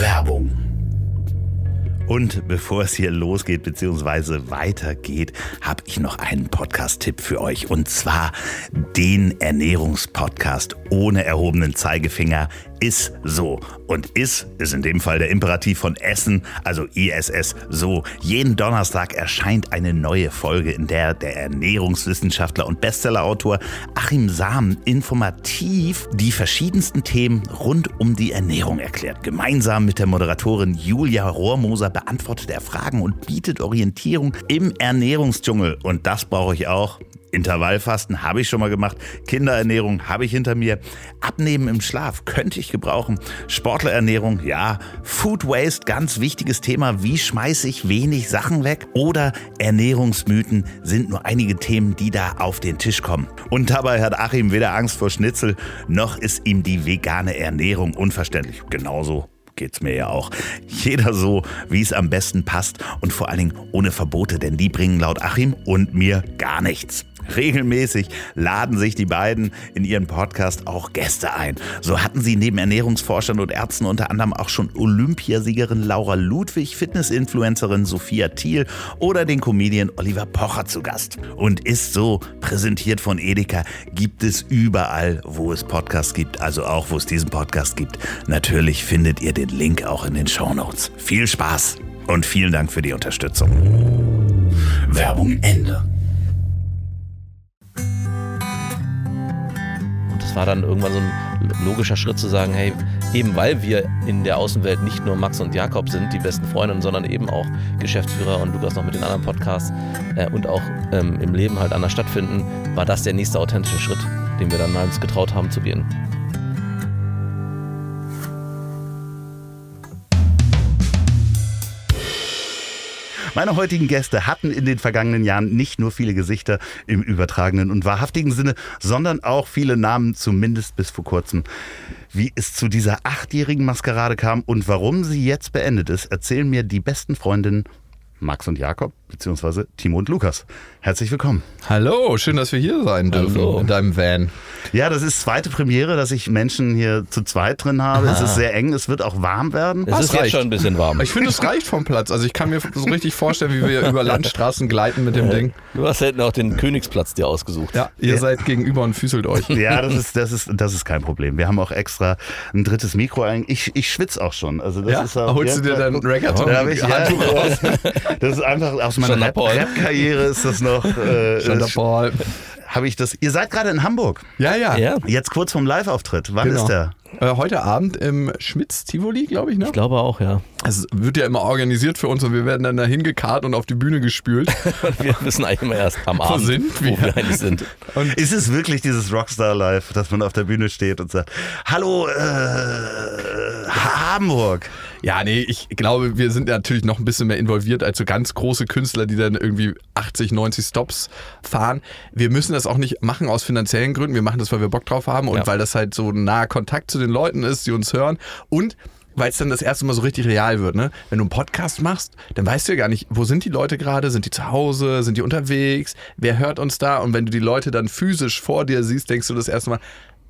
Werbung. Und bevor es hier losgeht bzw. weitergeht, habe ich noch einen Podcast-Tipp für euch. Und zwar den Ernährungspodcast ohne erhobenen Zeigefinger ist so. Und ist ist in dem Fall der Imperativ von Essen, also ISS so. Jeden Donnerstag erscheint eine neue Folge, in der der Ernährungswissenschaftler und Bestsellerautor Achim Samen informativ die verschiedensten Themen rund um die Ernährung erklärt. Gemeinsam mit der Moderatorin Julia Rohrmoser beantwortet er Fragen und bietet Orientierung im Ernährungsdschungel. Und das brauche ich auch. Intervallfasten habe ich schon mal gemacht. Kinderernährung habe ich hinter mir. Abnehmen im Schlaf könnte ich gebrauchen. Sportlerernährung, ja. Food Waste, ganz wichtiges Thema. Wie schmeiße ich wenig Sachen weg? Oder Ernährungsmythen sind nur einige Themen, die da auf den Tisch kommen. Und dabei hat Achim weder Angst vor Schnitzel, noch ist ihm die vegane Ernährung unverständlich. Genauso geht's mir ja auch. Jeder so, wie es am besten passt und vor allen Dingen ohne Verbote, denn die bringen laut Achim und mir gar nichts. Regelmäßig laden sich die beiden in ihren Podcast auch Gäste ein. So hatten sie neben Ernährungsforschern und Ärzten unter anderem auch schon Olympiasiegerin Laura Ludwig, Fitnessinfluencerin Sophia Thiel oder den Comedian Oliver Pocher zu Gast. Und ist so präsentiert von Edeka, gibt es überall, wo es Podcasts gibt, also auch wo es diesen Podcast gibt. Natürlich findet ihr den Link auch in den Show Notes. Viel Spaß und vielen Dank für die Unterstützung. Werbung Ende. Es war dann irgendwann so ein logischer Schritt zu sagen, hey, eben weil wir in der Außenwelt nicht nur Max und Jakob sind, die besten Freunde, sondern eben auch Geschäftsführer und Lukas noch mit den anderen Podcasts äh, und auch ähm, im Leben halt anders stattfinden, war das der nächste authentische Schritt, den wir dann uns getraut haben zu gehen. Meine heutigen Gäste hatten in den vergangenen Jahren nicht nur viele Gesichter im übertragenen und wahrhaftigen Sinne, sondern auch viele Namen, zumindest bis vor kurzem. Wie es zu dieser achtjährigen Maskerade kam und warum sie jetzt beendet ist, erzählen mir die besten Freundinnen Max und Jakob, beziehungsweise Timo und Lukas. Herzlich willkommen. Hallo, schön, dass wir hier sein dürfen Hallo. in deinem Van. Ja, das ist zweite Premiere, dass ich Menschen hier zu zweit drin habe. Es ist sehr eng, es wird auch warm werden. Es Was ist jetzt reicht? schon ein bisschen warm. Ich finde, es reicht vom Platz. Also ich kann mir so richtig vorstellen, wie wir über Landstraßen gleiten mit dem Ding. Du hast hinten auch den Königsplatz dir ausgesucht. Ja, ihr seid gegenüber und füßelt euch. Ja, das ist, das, ist, das ist kein Problem. Wir haben auch extra ein drittes Mikro. Ich, ich schwitze auch schon. Also das Ja, ist auch holst du dir dein Reggaeton Da hab ich, ja, raus? das ist einfach aus meiner Schon Rap-. Rap-Karriere ist das noch. Äh, Schon der Paul. Habe ich das? Ihr seid gerade in Hamburg. Ja, ja. Ja, Jetzt kurz vorm Live-Auftritt. Wann Genau. ist der? Äh, heute Abend im Schmitz-Tivoli, glaube ich, ne? ich glaube auch, ja. Es wird ja immer organisiert für uns und wir werden dann da hingekarrt und auf die Bühne gespült. Wir wissen eigentlich immer erst am Abend, sind wir? wo wir eigentlich sind. Ist es wirklich dieses Rockstar Live, dass man auf der Bühne steht und sagt: Hallo, äh, Hamburg? Ja, nee, ich glaube, wir sind natürlich noch ein bisschen mehr involviert als so ganz große Künstler, die dann irgendwie 80, 90 Stops fahren. Wir müssen das auch nicht machen aus finanziellen Gründen. Wir machen das, weil wir Bock drauf haben und Ja. weil das halt so ein naher Kontakt zu den Leuten ist, die uns hören. Und weil es dann das erste Mal so richtig real wird, ne? Wenn du einen Podcast machst, dann weißt du ja gar nicht, wo sind die Leute gerade? Sind die zu Hause? Sind die unterwegs? Wer hört uns da? Und wenn du die Leute dann physisch vor dir siehst, denkst du das erste Mal,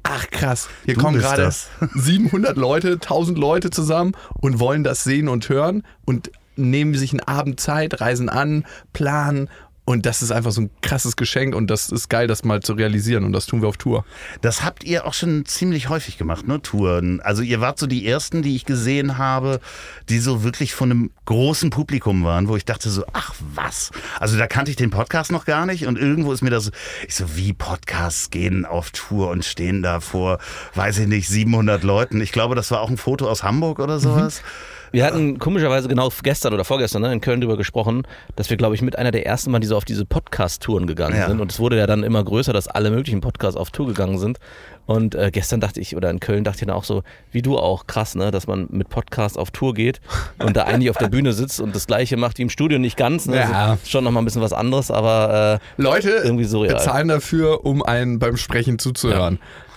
ach krass, hier Du kommen gerade das. 700 Leute, 1000 Leute zusammen und wollen das sehen und hören und nehmen sich einen Abend Zeit, reisen an, planen und das ist einfach so ein krasses Geschenk und das ist geil, das mal zu realisieren und das tun wir auf Tour. Das habt ihr auch schon ziemlich häufig gemacht, ne? Touren. Also ihr wart so die ersten, die ich gesehen habe, die so wirklich von einem großen Publikum waren, wo ich dachte so, ach was. Also da kannte ich den Podcast noch gar nicht und irgendwo ist mir das, ich so, wie Podcasts gehen auf Tour und stehen da vor, weiß ich nicht, 700 Leuten. Ich glaube, das war auch ein Foto aus Hamburg oder sowas. Wir hatten komischerweise genau gestern oder vorgestern ne, in Köln darüber gesprochen, dass wir, glaube ich, mit einer der ersten Mal, die so auf diese Podcast-Touren gegangen Ja. sind. Und es wurde ja dann immer größer, dass alle möglichen Podcasts auf Tour gegangen sind. Und äh, gestern dachte ich, oder in Köln dachte ich dann auch so, wie du auch, krass, ne, dass man mit Podcasts auf Tour geht und da eigentlich auf der Bühne sitzt und das Gleiche macht wie im Studio, nicht ganz. Ne? Ja. Also schon nochmal ein bisschen was anderes, aber äh, Leute Irgendwie surreal. bezahlen dafür, um einen beim Sprechen zuzuhören. Ja,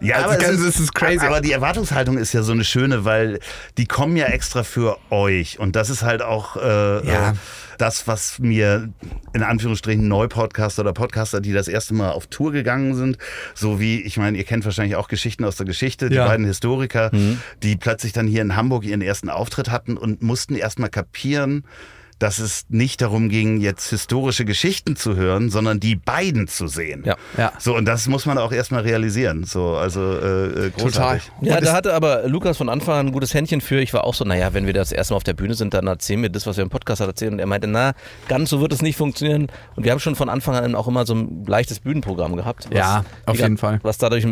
Also aber ganz- es es ist crazy. Aber die Erwartungshaltung ist ja so eine schöne, weil die kommen ja extra für euch. Und das ist halt auch äh, Ja. äh, das, was mir in Anführungsstrichen Neupodcaster oder Podcaster, die das erste Mal auf Tour gegangen sind, so wie, ich meine, ihr kennt wahrscheinlich auch Geschichten aus der Geschichte, die Ja. beiden Historiker, die plötzlich dann hier in Hamburg ihren ersten Auftritt hatten und mussten erstmal kapieren, dass es nicht darum ging, jetzt historische Geschichten zu hören, sondern die beiden zu sehen. Ja. Ja. So, und das muss man auch erstmal realisieren. So, also äh, äh, großartig. Ja, Und da hatte aber Lukas von Anfang an ein gutes Händchen für. Ich war auch so, naja, wenn wir das erste Mal auf der Bühne sind, dann erzählen wir das, was wir im Podcast erzählen. Und er meinte, na, ganz so wird es nicht funktionieren. Und wir haben schon von Anfang an auch immer so ein leichtes Bühnenprogramm gehabt. was- Ja, auf jeden Fall. Was dadurch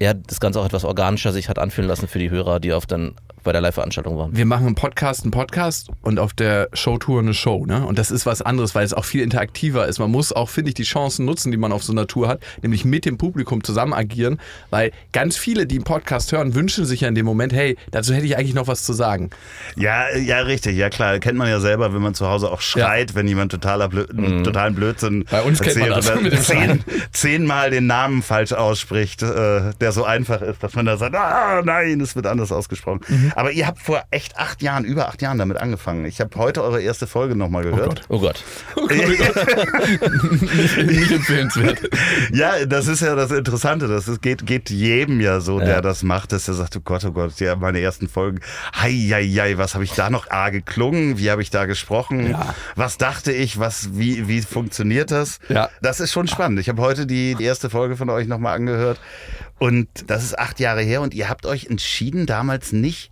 ja, das Ganze auch etwas organischer sich hat anfühlen lassen für die Hörer, die auf dann bei der Live-Veranstaltung waren. wir machen im Podcast einen Podcast und auf der Showtour eine Show, ne? Und das ist was anderes, weil es auch viel interaktiver ist. Man muss auch, finde ich, die Chancen nutzen, die man auf so einer Tour hat, nämlich mit dem Publikum zusammen agieren, weil ganz viele, die einen Podcast hören, wünschen sich ja in dem Moment, hey, dazu hätte ich eigentlich noch was zu sagen. Ja, ja, richtig. Ja, klar. Kennt man ja selber, wenn man zu Hause auch schreit, wenn jemand totaler Blö totalen Blödsinn Bei uns kennt man erzählt das zehn, zehnmal den Namen falsch ausspricht, äh, der so einfach ist, dass man da sagt, ah, nein, es wird anders ausgesprochen. Aber ihr habt vor echt acht Jahren, über acht Jahren damit angefangen. Ich habe heute eure erste Folge nochmal gehört. Oh Gott. Nicht empfehlenswert. Ja, das ist ja das Interessante. Das ist, geht, geht jedem ja so, Ja. der das macht, dass er sagt, oh Gott, oh Gott, ja, meine ersten Folgen, hei, hei, hei, was habe ich da noch A geklungen? Wie habe ich da gesprochen? Ja. Was dachte ich? Was, wie, wie funktioniert das? Ja. Das ist schon spannend. Ich habe heute die erste Folge von euch nochmal angehört und das ist acht Jahre her und ihr habt euch entschieden, damals nicht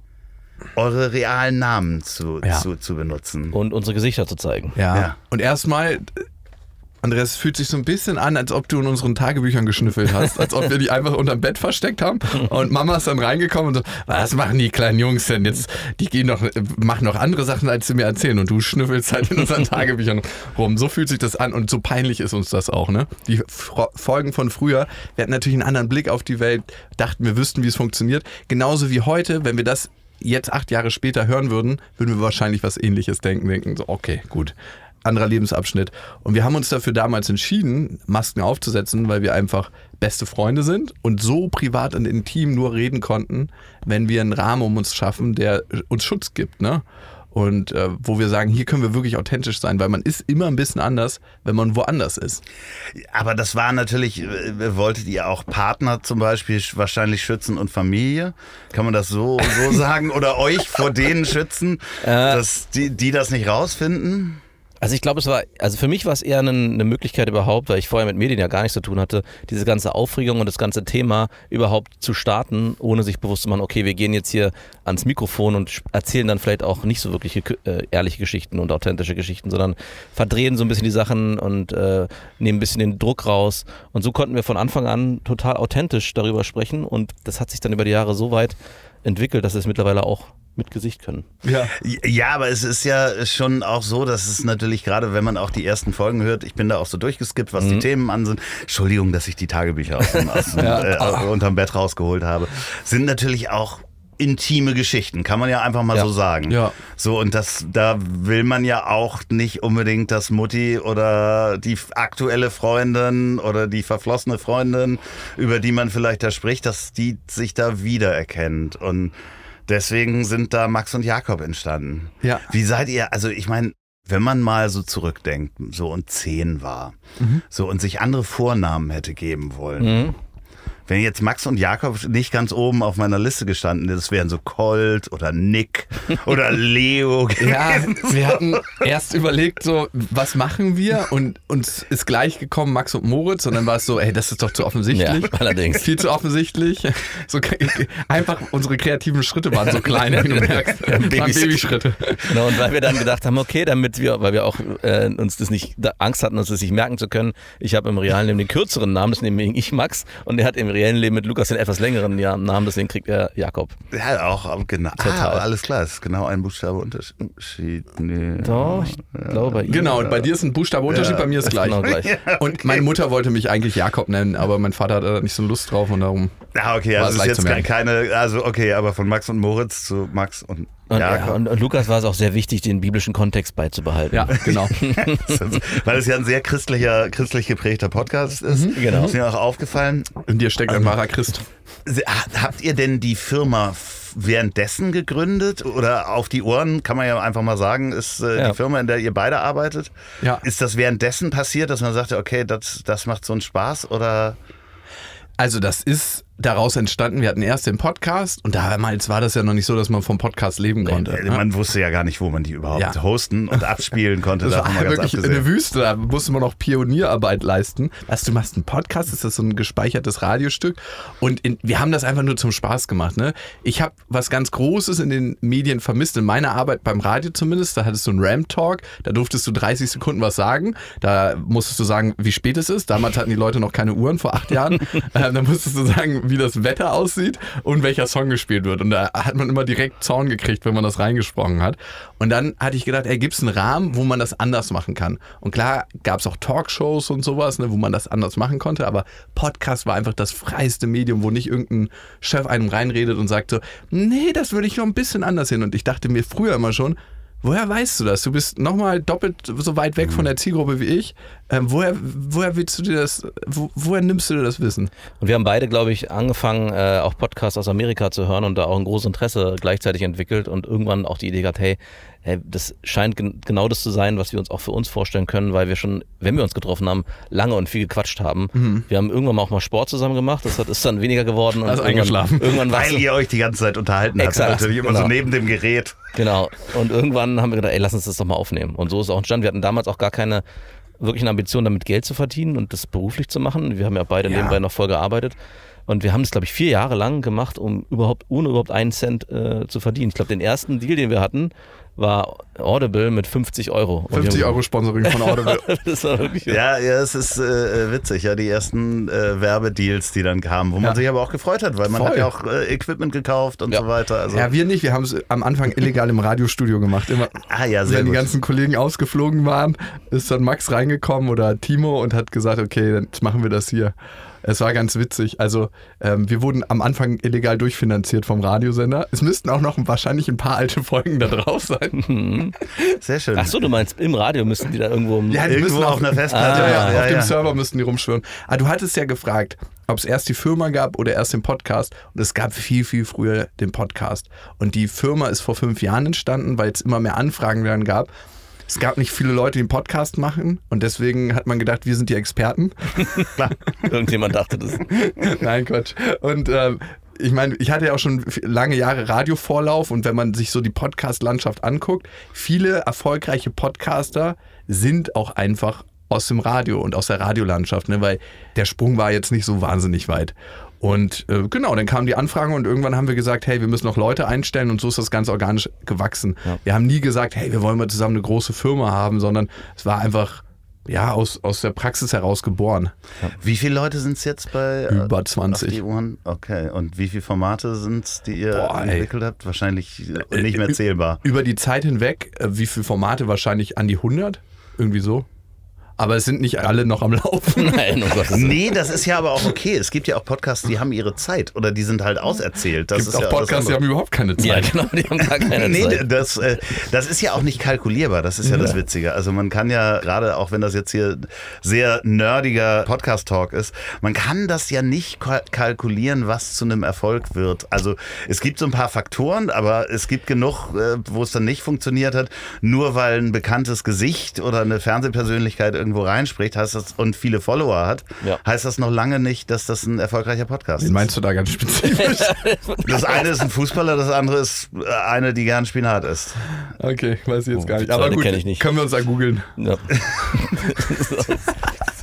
eure realen Namen zu, Ja. zu, zu benutzen. Und unsere Gesichter zu zeigen. Ja. Ja. Und erstmal, Andreas, es fühlt sich so ein bisschen an, als ob du in unseren Tagebüchern geschnüffelt hast, als ob wir die einfach unterm Bett versteckt haben. Und Mama ist dann reingekommen und so, was machen die kleinen Jungs denn jetzt? Die gehen noch, machen noch andere Sachen, als sie mir erzählen. Und du schnüffelst halt in unseren Tagebüchern rum. So fühlt sich das an und so peinlich ist uns das auch, ne? Die Fro- Folgen von früher, wir hatten natürlich einen anderen Blick auf die Welt, dachten, wir wüssten, wie es funktioniert. Genauso wie heute, wenn wir das jetzt acht Jahre später hören würden, würden wir wahrscheinlich was ähnliches denken, denken, so, okay, gut. Anderer Lebensabschnitt. Und wir haben uns dafür damals entschieden, Masken aufzusetzen, weil wir einfach beste Freunde sind und so privat und intim nur reden konnten, wenn wir einen Rahmen um uns schaffen, der uns Schutz gibt, ne? Und äh, wo wir sagen, hier können wir wirklich authentisch sein, weil man ist immer ein bisschen anders, wenn man woanders ist. Aber das war natürlich, äh, wolltet ihr auch Partner zum Beispiel sch- wahrscheinlich schützen und Familie? Kann man das so, so sagen? Oder euch vor denen schützen, dass die, die das nicht rausfinden? Also ich glaube, es war, also für mich war es eher eine, eine Möglichkeit überhaupt, weil ich vorher mit Medien ja gar nichts zu tun hatte, diese ganze Aufregung und das ganze Thema überhaupt zu starten, ohne sich bewusst zu machen, okay, wir gehen jetzt hier ans Mikrofon und erzählen dann vielleicht auch nicht so wirklich äh, ehrliche Geschichten und authentische Geschichten, sondern verdrehen so ein bisschen die Sachen und äh, nehmen ein bisschen den Druck raus. Und so konnten wir von Anfang an total authentisch darüber sprechen und das hat sich dann über die Jahre so weit entwickelt, dass es mittlerweile auch mit Gesicht können. Ja. Ja, aber es ist ja schon auch so, dass es natürlich gerade, wenn man auch die ersten Folgen hört, ich bin da auch so durchgeskippt, was die Themen an sind. Entschuldigung, dass ich die Tagebücher aus dem, aus dem, Ja. äh, unterm Bett rausgeholt habe. Sind natürlich auch intime Geschichten, kann man ja einfach mal Ja. so sagen. Ja. So, und das, da will man ja auch nicht unbedingt, dass Mutti oder die aktuelle Freundin oder die verflossene Freundin, über die man vielleicht da spricht, dass die sich da wiedererkennt. Und deswegen sind da Max und Jakob entstanden. Ja. Wie seid ihr, also ich meine, wenn man mal so zurückdenkt, so und zehn war, so und sich andere Vornamen hätte geben wollen. Wenn jetzt Max und Jakob nicht ganz oben auf meiner Liste gestanden, das wären so Colt oder Nick oder Leo Ja, gewesen. wir hatten erst überlegt, so, was machen wir? Und uns ist gleich gekommen Max und Moritz und dann war es so, ey, das ist doch zu offensichtlich. Ja, allerdings. Viel zu offensichtlich. So, einfach unsere kreativen Schritte waren so klein, wie du merkst. Ja, Babys- Babyschritte. Genau, und weil wir dann gedacht haben, okay, damit wir, weil wir auch äh, uns das nicht, da Angst hatten, uns das nicht merken zu können, ich habe im realen Leben den kürzeren Namen, das nehme ich Max, und er hat im reellen Leben mit Lukas den etwas längeren ja, Namen, deswegen kriegt er Jakob. Ja, auch aber genau. Ah, Total. aber alles klar, es ist genau ein Buchstabe Unterschied. Nee. Doch, ich glaube bei ihm. Genau, und bei dir ist ein Buchstabeunterschied, bei mir ist gleich. Genau gleich. Und meine Mutter wollte mich eigentlich Jakob nennen, aber mein Vater hatte da nicht so Lust drauf und darum. Ah, okay, War also ist jetzt keine, also okay, aber von Max und Moritz zu Max und Und, Ja, ja, und, und Lukas war es auch sehr wichtig, den biblischen Kontext beizubehalten. Ja, genau. Weil es ja ein sehr christlicher, christlich geprägter Podcast ist. Genau. Ist mir auch aufgefallen. In dir steckt ein wahrer Christ. Habt ihr denn die Firma währenddessen gegründet? Oder auf die Ohren, kann man ja einfach mal sagen, ist äh, Ja. die Firma, in der ihr beide arbeitet? Ja. Ist das währenddessen passiert, dass man sagte, okay, das, das macht so einen Spaß? Oder Also das ist daraus entstanden. Wir hatten erst den Podcast und damals war das ja noch nicht so, dass man vom Podcast leben konnte. Äh, ne? man wusste ja gar nicht, wo man die überhaupt Ja. hosten und abspielen konnte. Das war wirklich abgesehen. eine Wüste, da musste man noch Pionierarbeit leisten. Was, du machst einen Podcast, ist das so ein gespeichertes Radiostück und in, wir haben das einfach nur zum Spaß gemacht. Ne? Ich habe was ganz Großes in den Medien vermisst, in meiner Arbeit beim Radio zumindest, da hattest du einen Ram-Talk, da durftest du 30 Sekunden was sagen, da musstest du sagen, wie spät es ist. Damals hatten die Leute noch keine Uhren, vor acht Jahren. ähm, da musstest du sagen, wie das Wetter aussieht und welcher Song gespielt wird. Und da hat man immer direkt Zorn gekriegt, wenn man das reingesprochen hat. Und dann hatte ich gedacht, ey, gibt es einen Rahmen, wo man das anders machen kann? Und klar gab es auch Talkshows und sowas, ne, wo man das anders machen konnte, aber Podcast war einfach das freiste Medium, wo nicht irgendein Chef einem reinredet und sagt so, nee, das würde ich noch ein bisschen anders hin. Und ich dachte mir früher immer schon, Woher weißt du das? Du bist nochmal doppelt so weit weg von der Zielgruppe wie ich. Ähm, woher, woher willst du dir das, wo, woher nimmst du dir das Wissen? Und wir haben beide, glaube ich, angefangen, äh, auch Podcasts aus Amerika zu hören und da auch ein großes Interesse gleichzeitig entwickelt und irgendwann auch die Idee gehabt, hey, hey das scheint gen genau das zu sein, was wir uns auch für uns vorstellen können, weil wir schon, wenn wir uns getroffen haben, lange und viel gequatscht haben. Mhm. Wir haben irgendwann mal auch mal Sport zusammen gemacht, das hat, ist dann weniger geworden. Und Also eingeschlafen. Irgendwann Weil ihr euch die ganze Zeit unterhalten habt. Exakt, Natürlich immer so genau. neben dem Gerät. Genau. Und irgendwann haben wir gedacht, ey, lass uns das doch mal aufnehmen. Und so ist es auch entstanden. Wir hatten damals auch gar keine wirklichen Ambitionen, damit Geld zu verdienen und das beruflich zu machen. Wir haben ja beide Ja. nebenbei noch voll gearbeitet. Und wir haben das, glaube ich, vier Jahre lang gemacht, um überhaupt, ohne überhaupt einen Cent äh, zu verdienen. Ich glaube, den ersten Deal, den wir hatten, war Audible mit 50 Euro. Und wir 50 haben- Euro Sponsoring von Audible. das war wirklich. Ja, ja, es ist äh, witzig, ja, die ersten äh, Werbedeals, die dann kamen, wo man Ja. sich aber auch gefreut hat, weil man Voll. hat ja auch äh, Equipment gekauft und Ja. so weiter. Also, ja, wir nicht. Wir haben es am Anfang illegal im Radiostudio gemacht. Immer, ah ja, sehr wenn die gut. ganzen Kollegen ausgeflogen waren, ist dann Max reingekommen oder Timo und hat gesagt, okay, dann machen wir das hier. Es war ganz witzig. Also ähm, wir wurden am Anfang illegal durchfinanziert vom Radiosender. Es müssten auch noch wahrscheinlich ein paar alte Folgen da drauf sein. sehr schön. Ach so, du meinst, im Radio müssten die da irgendwo. Ja, die Irgendwo müssen auf einer Festplatte. Ja, ja, ja, auf dem ja. Server müssten die rumschwirren. Ah, du hattest ja gefragt, ob es erst die Firma gab oder erst den Podcast. Und es gab viel, viel früher den Podcast. Und die Firma ist vor fünf Jahren entstanden, weil es immer mehr Anfragen dann gab. Es gab nicht viele Leute, die einen Podcast machen. Und deswegen hat man gedacht, wir sind die Experten. Irgendjemand dachte das. Nein, Quatsch. Und ähm, ich meine, ich hatte ja auch schon lange Jahre Radiovorlauf und wenn man sich so die Podcast-Landschaft anguckt, viele erfolgreiche Podcaster sind auch einfach aus dem Radio und aus der Radiolandschaft, ne? weil der Sprung war jetzt nicht so wahnsinnig weit. Und äh, genau, dann kamen die Anfragen und irgendwann haben wir gesagt, hey, wir müssen noch Leute einstellen und so ist das ganz organisch gewachsen. Wir haben nie gesagt, hey, wir wollen mal zusammen eine große Firma haben, sondern es war einfach ja aus, aus der Praxis heraus geboren. Wie viele Leute sind es jetzt bei äh, Über auf 20. die Ohren? Okay. Und wie viele Formate sind es, die ihr Boah, ey. entwickelt habt? Wahrscheinlich äh, nicht mehr Äh, zählbar. Über die Zeit hinweg, äh, wie viele Formate? Wahrscheinlich an die 100? Irgendwie so. Aber es sind nicht alle noch am Laufen. Nein, um. Nee, das ist ja aber auch okay. Es gibt ja auch Podcasts, die haben ihre Zeit oder die sind halt auserzählt. Das Es ist gibt ja auch Podcasts, die haben überhaupt keine Zeit. Ja, genau, die haben gar keine Nee, Zeit. das, äh, das ist ja auch nicht kalkulierbar. Das ist ja, das Witzige. Also man kann ja gerade, auch wenn das jetzt hier sehr nerdiger Podcast-Talk ist, man kann das ja nicht kal- kalkulieren, was zu einem Erfolg wird. Also es gibt so ein paar Faktoren, aber es gibt genug, äh, wo es dann nicht funktioniert hat. Nur weil ein bekanntes Gesicht oder eine Fernsehpersönlichkeit irgendwo reinspricht heißt das, und viele Follower hat, Ja. heißt das noch lange nicht, dass das ein erfolgreicher Podcast Wen ist. meinst du da ganz spezifisch? Das eine ist ein Fußballer, das andere ist äh, eine, die gern Spinat isst. Okay, weiß ich jetzt gar die nicht. Aber gut, ich nicht. können wir uns da googeln. Ja.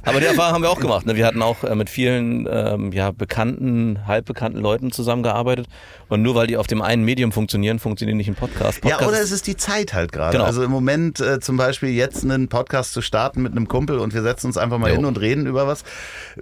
Aber die Erfahrung haben wir auch gemacht. Ne? Wir hatten auch äh, mit vielen ähm, ja, bekannten, halbbekannten Leuten zusammengearbeitet. Und nur weil die auf dem einen Medium funktionieren, funktionieren nicht im Podcast. Podcast Ja, oder es ist die Zeit halt gerade. Genau. Also im Moment äh, zum Beispiel jetzt einen Podcast zu starten mit einem Kumpel und wir setzen uns einfach mal Jo. hin und reden über was,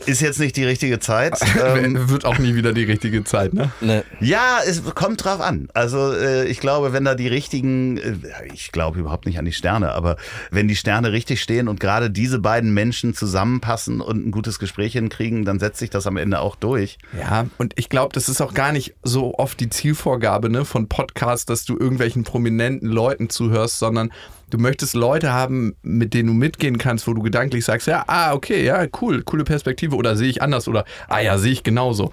ist jetzt nicht die richtige Zeit. ähm, Wird auch nie wieder die richtige Zeit, ne? ne, ja, es kommt drauf an. Also äh, ich glaube, wenn da die richtigen, äh, ich glaube überhaupt nicht an die Sterne, aber wenn die Sterne richtig stehen und gerade diese beiden Menschen zusammen zusammenpassen und ein gutes Gespräch hinkriegen, dann setzt sich das am Ende auch durch. Ja, und ich glaube, das ist auch gar nicht so oft die Zielvorgabe ne, von Podcasts, dass du irgendwelchen prominenten Leuten zuhörst, sondern du möchtest Leute haben, mit denen du mitgehen kannst, wo du gedanklich sagst, ja, ah, okay, ja, cool, coole Perspektive oder sehe ich anders oder ah ja, sehe ich genauso.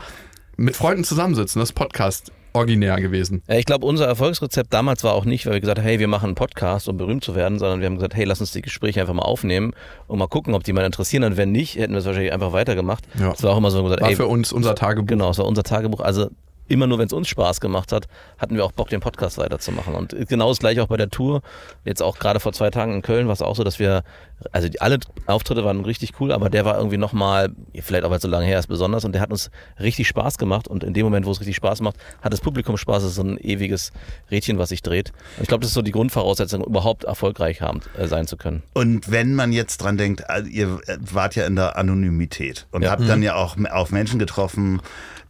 Mit Freunden zusammensitzen, das ist Podcast originär gewesen. Ja, ich glaube, unser Erfolgsrezept damals war auch nicht, weil wir gesagt haben, hey, wir machen einen Podcast, um berühmt zu werden, sondern wir haben gesagt, hey, lass uns die Gespräche einfach mal aufnehmen und mal gucken, ob die mal interessieren. Und wenn nicht, hätten wir es wahrscheinlich einfach weitergemacht. Ja. Das war auch immer so gesagt, War ey, für uns unser Tagebuch. Genau, es war unser Tagebuch. Also immer nur, wenn es uns Spaß gemacht hat, hatten wir auch Bock, den Podcast weiterzumachen. Und genau das gleiche auch bei der Tour. Jetzt auch gerade vor zwei Tagen in Köln war es auch so, dass wir, also die, alle Auftritte waren richtig cool, aber der war irgendwie nochmal, vielleicht auch weil es so lange her ist, besonders und der hat uns richtig Spaß gemacht. Und in dem Moment, wo es richtig Spaß macht, hat das Publikum Spaß. Es ist so ein ewiges Rädchen, was sich dreht. Und ich glaube, das ist so die Grundvoraussetzung, überhaupt erfolgreich haben, äh, sein zu können. Und wenn man jetzt dran denkt, also ihr wart ja in der Anonymität und Ja. habt dann ja auch auf Menschen getroffen,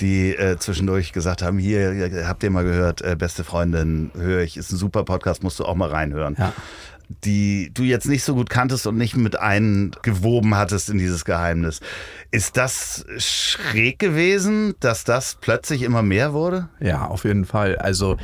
die äh, zwischendurch gesagt haben, hier, habt ihr mal gehört, äh, beste Freundin, höre ich, ist ein super Podcast, musst du auch mal reinhören. Ja. Die du jetzt nicht so gut kanntest und nicht mit eingewoben hattest in dieses Geheimnis. Ist das schräg gewesen, dass das plötzlich immer mehr wurde? Ja, auf jeden Fall. Also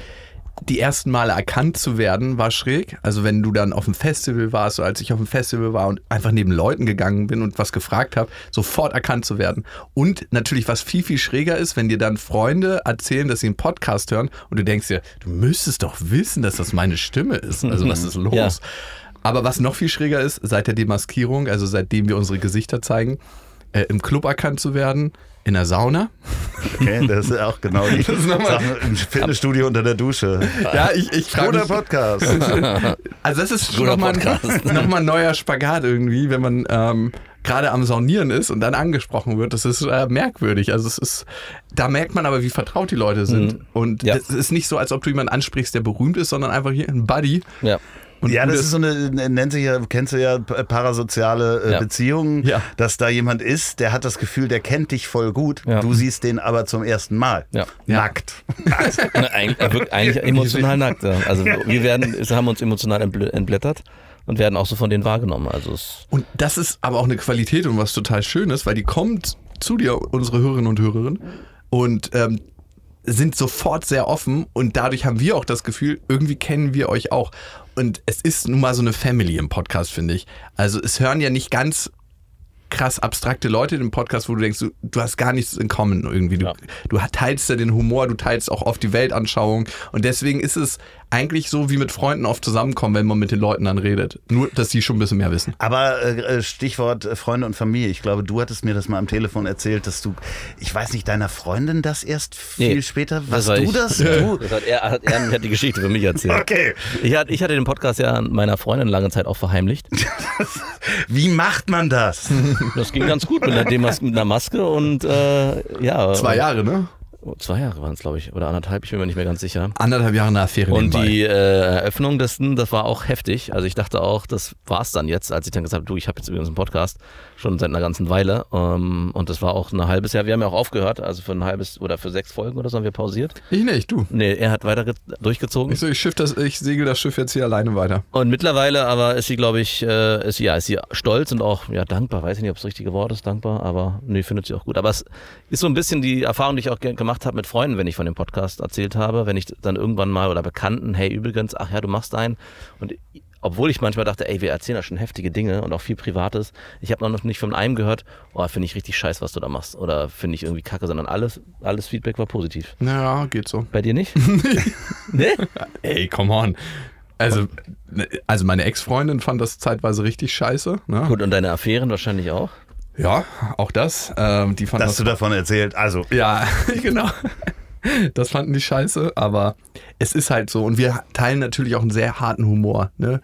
die ersten Male erkannt zu werden, war schräg. Also wenn du dann auf dem Festival warst, oder als ich auf dem Festival war und einfach neben Leuten gegangen bin und was gefragt habe, sofort erkannt zu werden. Und natürlich, was viel, viel schräger ist, wenn dir dann Freunde erzählen, dass sie einen Podcast hören und du denkst dir, du müsstest doch wissen, dass das meine Stimme ist. Also was ist los? Ja. Aber was noch viel schräger ist, seit der Demaskierung, also seitdem wir unsere Gesichter zeigen, äh, im Club erkannt zu werden, in der Sauna. Okay, das ist auch genau die Sache im Fitnessstudio unter der Dusche. Ja, ich, ich frage Guter mich, Podcast. Also das ist nochmal Podcast. noch mal ein neuer Spagat irgendwie, wenn man ähm, gerade am Saunieren ist und dann angesprochen wird. Das ist äh, merkwürdig. Also es ist, da merkt man aber, wie vertraut die Leute sind. Und Ja. es ist nicht so, als ob du jemanden ansprichst, der berühmt ist, sondern einfach hier ein Buddy. Ja. Und ja, das ist so eine, nennt sich ja, kennst du ja, p- parasoziale äh, Ja. Beziehungen, Ja. dass da jemand ist, der hat das Gefühl, der kennt dich voll gut. Ja. Du siehst den aber zum ersten Mal. Ja. Nackt. Na, Eigentlich, er wirkt eigentlich emotional nackt. Ja. Also wir werden, haben uns emotional entbl- entblättert und werden auch so von denen wahrgenommen. Also es, Und das ist aber auch eine Qualität und was total schön ist, weil die kommt zu dir, unsere Hörerinnen und Hörer, und ähm, sind sofort sehr offen und dadurch haben wir auch das Gefühl, irgendwie kennen wir euch auch. Und es ist nun mal so eine Family im Podcast, finde ich. Also es hören ja nicht ganz krass abstrakte Leute in dem Podcast, wo du denkst, du, du hast gar nichts in common irgendwie. Du, Ja. du teilst ja den Humor, du teilst auch oft die Weltanschauung und deswegen ist es eigentlich so wie mit Freunden oft zusammenkommen, wenn man mit den Leuten dann redet. Nur, dass die schon ein bisschen mehr wissen. Aber äh, Stichwort äh, Freunde und Familie. Ich glaube, du hattest mir das mal am Telefon erzählt, dass du, ich weiß nicht, deiner Freundin das erst viel Nee, später. Was war du ich. das? Du? das hat er, hat, er hat die Geschichte für mich erzählt. Okay. Ich hatte, ich hatte den Podcast ja meiner Freundin lange Zeit auch verheimlicht. Wie macht man das? Das ging ganz gut mit einer, Demas mit einer Maske und äh, ja. Zwei Jahre, ne? Zwei Jahre waren es, glaube ich, oder anderthalb, ich bin mir nicht mehr ganz sicher. Anderthalb Jahre eine Affäre Und nebenbei. die äh, Eröffnung dessen, das war auch heftig. Also ich dachte auch, das war's dann jetzt, als ich dann gesagt habe, du, ich habe jetzt übrigens einen Podcast schon seit einer ganzen Weile. Ähm, und das war auch ein halbes Jahr. Wir haben ja auch aufgehört, also für ein halbes oder für sechs Folgen oder so haben wir pausiert. Ich nicht, du. Nee, er hat weiter ge- durchgezogen. Ich so, ich, schiff das, ich segel das Schiff jetzt hier alleine weiter. Und mittlerweile aber ist sie, glaube ich, äh, ist ja, ist sie stolz und auch ja, dankbar. Weiß ich nicht, ob das richtige Wort ist, dankbar, aber nee, findet sie auch gut. Aber es ist so ein bisschen die Erfahrung, die ich auch ge- gemacht habe mit Freunden, wenn ich von dem Podcast erzählt habe, wenn ich dann irgendwann mal oder Bekannten, hey, übrigens, ach ja, du machst einen. Und obwohl ich manchmal dachte, ey, wir erzählen da schon heftige Dinge und auch viel Privates, ich habe noch nicht von einem gehört, oh, finde ich richtig scheiße, was du da machst. Oder finde ich irgendwie kacke, sondern alles, alles Feedback war positiv. Ja, geht so. Bei dir nicht? nee? Ey, come on. Also, ne, also meine Ex-Freundin fand das zeitweise richtig scheiße. Ne? Gut, und deine Affären wahrscheinlich auch? Ja, auch das. Ähm, die fand Dass das du davon erzählt. Also, Ja, genau. Das fanden die scheiße, aber es ist halt so. Und wir teilen natürlich auch einen sehr harten Humor. Ne?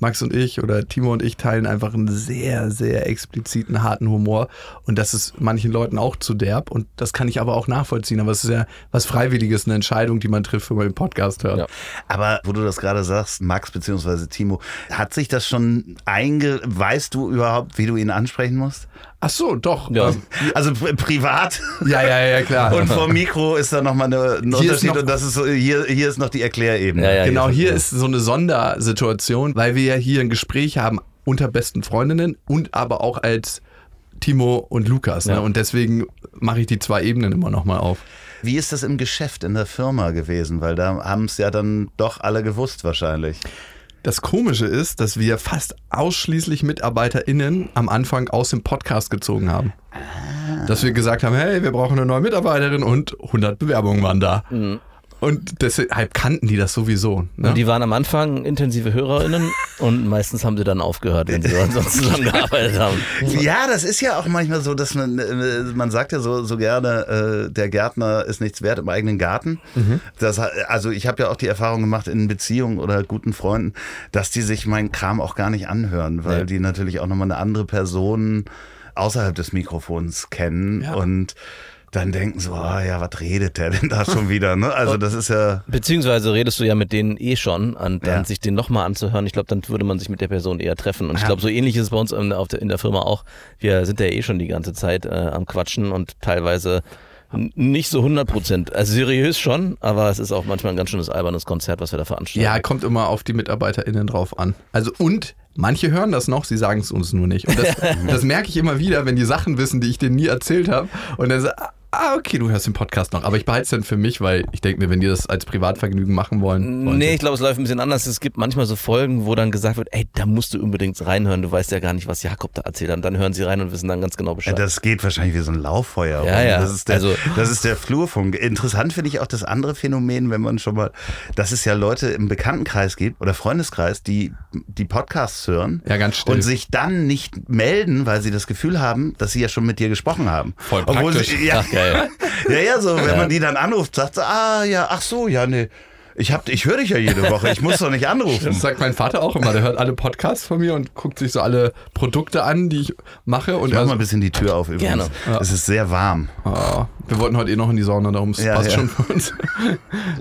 Max und ich oder Timo und ich teilen einfach einen sehr, sehr expliziten, harten Humor. Und das ist manchen Leuten auch zu derb. Und das kann ich aber auch nachvollziehen. Aber es ist ja was Freiwilliges, eine Entscheidung, die man trifft, wenn man den Podcast hört. Ja. aber wo du das gerade sagst, Max bzw. Timo, hat sich das schon einge... Weißt du überhaupt, wie du ihn ansprechen musst? Ach so, doch. Ja. Ähm, Also pri- privat ja, ja, ja, klar. und vor Mikro ist da nochmal eine, ein Hier Unterschied noch- und das ist so, hier, hier ist noch die Erklärebene. Ja, ja, genau, hier ist so eine Sondersituation, weil wir ja hier ein Gespräch haben unter besten Freundinnen und aber auch als Timo und Lukas. Ne? Und deswegen mache ich die zwei Ebenen immer nochmal auf. Wie ist das im Geschäft, in der Firma gewesen? Weil da haben es ja dann doch alle gewusst wahrscheinlich. Das Komische ist, dass wir fast ausschließlich MitarbeiterInnen am Anfang aus dem Podcast gezogen haben. Dass wir gesagt haben, hey, wir brauchen eine neue Mitarbeiterin und 100 Bewerbungen waren da. Und deshalb kannten die das sowieso. Ne? Und die waren am Anfang intensive HörerInnen und meistens haben sie dann aufgehört, wenn sie sonst zusammengearbeitet haben. Ja, das ist ja auch manchmal so, dass man, äh, man sagt ja so, so gerne, äh, der Gärtner ist nichts wert im eigenen Garten. Das, ha- also ich habe ja auch die Erfahrung gemacht in Beziehungen oder guten Freunden, dass die sich meinen Kram auch gar nicht anhören, weil Nee. die natürlich auch nochmal eine andere Person außerhalb des Mikrofons kennen Ja. und dann denken so, ah ja, was redet der denn da schon wieder? Ne? Also das ist ja... Beziehungsweise redest du ja mit denen eh schon und dann Ja. sich den nochmal anzuhören, ich glaube, dann würde man sich mit der Person eher treffen. Und ich glaube, so ähnlich ist es bei uns in, auf der, in der Firma auch. Wir sind ja eh schon die ganze Zeit äh, am Quatschen und teilweise nicht so 100 Prozent. Also seriös schon, aber es ist auch manchmal ein ganz schönes albernes Konzert, was wir da veranstalten. Ja, kommt immer auf die MitarbeiterInnen drauf an. Also und manche hören das noch, sie sagen es uns nur nicht. Und das, das merke ich immer wieder, wenn die Sachen wissen, die ich denen nie erzählt habe. Und dann so, ah, okay, du hörst den Podcast noch. Aber ich behalte es dann für mich, weil ich denke mir, wenn die das als Privatvergnügen machen wollen. wollen Nee, ich glaube, es läuft ein bisschen anders. Es gibt manchmal so Folgen, wo dann gesagt wird, ey, da musst du unbedingt reinhören. Du weißt ja gar nicht, was Jakob da erzählt hat. Und dann hören sie rein und wissen dann ganz genau Ja, Bescheid. das geht wahrscheinlich wie so ein Lauffeuer. Ja, rum. ja. Das ist der, Also- das ist der Flurfunk. Interessant finde ich auch das andere Phänomen, wenn man schon mal, dass es ja Leute im Bekanntenkreis gibt oder Freundeskreis, die die Podcasts hören Ja, ganz still. und sich dann nicht melden, weil sie das Gefühl haben, dass sie ja schon mit dir gesprochen haben. Voll Obwohl praktisch. Sie, ja, Ach, geil. ja, ja, so, wenn man die dann anruft, sagt sie, ah, ja, ach so, ja, nee. Ich, hab, ich höre dich ja jede Woche, ich muss doch nicht anrufen. Das sagt mein Vater auch immer. Der hört alle Podcasts von mir und guckt sich so alle Produkte an, die ich mache. Und Ich mach mal ein bisschen die Tür auf übrigens. Gerne. Ja. Es ist sehr warm. ah, wir wollten heute eh noch in die Sauna, darum es Ja, passt ja. schon für uns.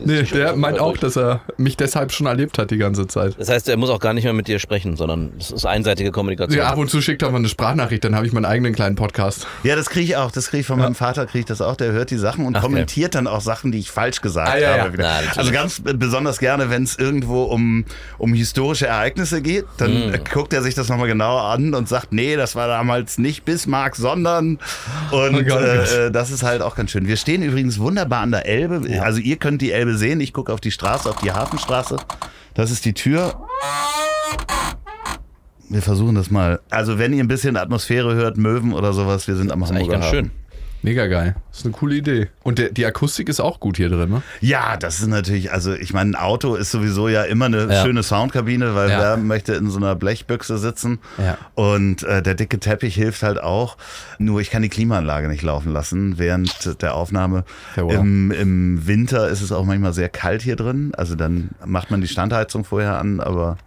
nee, der meint auch, dass er mich deshalb schon erlebt hat die ganze Zeit. Das heißt, er muss auch gar nicht mehr mit dir sprechen, sondern es ist einseitige Kommunikation. Ja, ab und zu schickt er mal eine Sprachnachricht, dann habe ich meinen eigenen kleinen Podcast. Ja, das kriege ich auch. Das kriege ich von meinem Vater, kriege ich das auch. Der hört die Sachen und Ach, kommentiert dann auch Sachen, die ich falsch gesagt Ah, ja, habe. ja. wieder. Na, also ganz besonders gerne, wenn es irgendwo um, um historische Ereignisse geht, dann Hm. äh, guckt er sich das nochmal genauer an und sagt, nee, das war damals nicht Bismarck, sondern und Oh Gott, oh Gott. äh, das ist halt auch ganz schön. Wir stehen übrigens wunderbar an der Elbe. Also ihr könnt die Elbe sehen. Ich gucke auf die Straße, auf die Hafenstraße. Das ist die Tür. Wir versuchen das mal. Also wenn ihr ein bisschen Atmosphäre hört, Möwen oder sowas, wir sind am ist eigentlich Hamburger ganz Hafen. schön. Mega geil. Das ist eine coole Idee. Und der, die Akustik ist auch gut hier drin, ne? Ja, das ist natürlich, also ich meine, ein Auto ist sowieso ja immer eine Ja. schöne Soundkabine, weil Ja. wer möchte in so einer Blechbüchse sitzen. Ja. Und äh, der dicke Teppich hilft halt auch. Nur ich kann die Klimaanlage nicht laufen lassen während der Aufnahme. Ja, wow. Im, Im Winter ist es auch manchmal sehr kalt hier drin. Also dann macht man die Standheizung vorher an, aber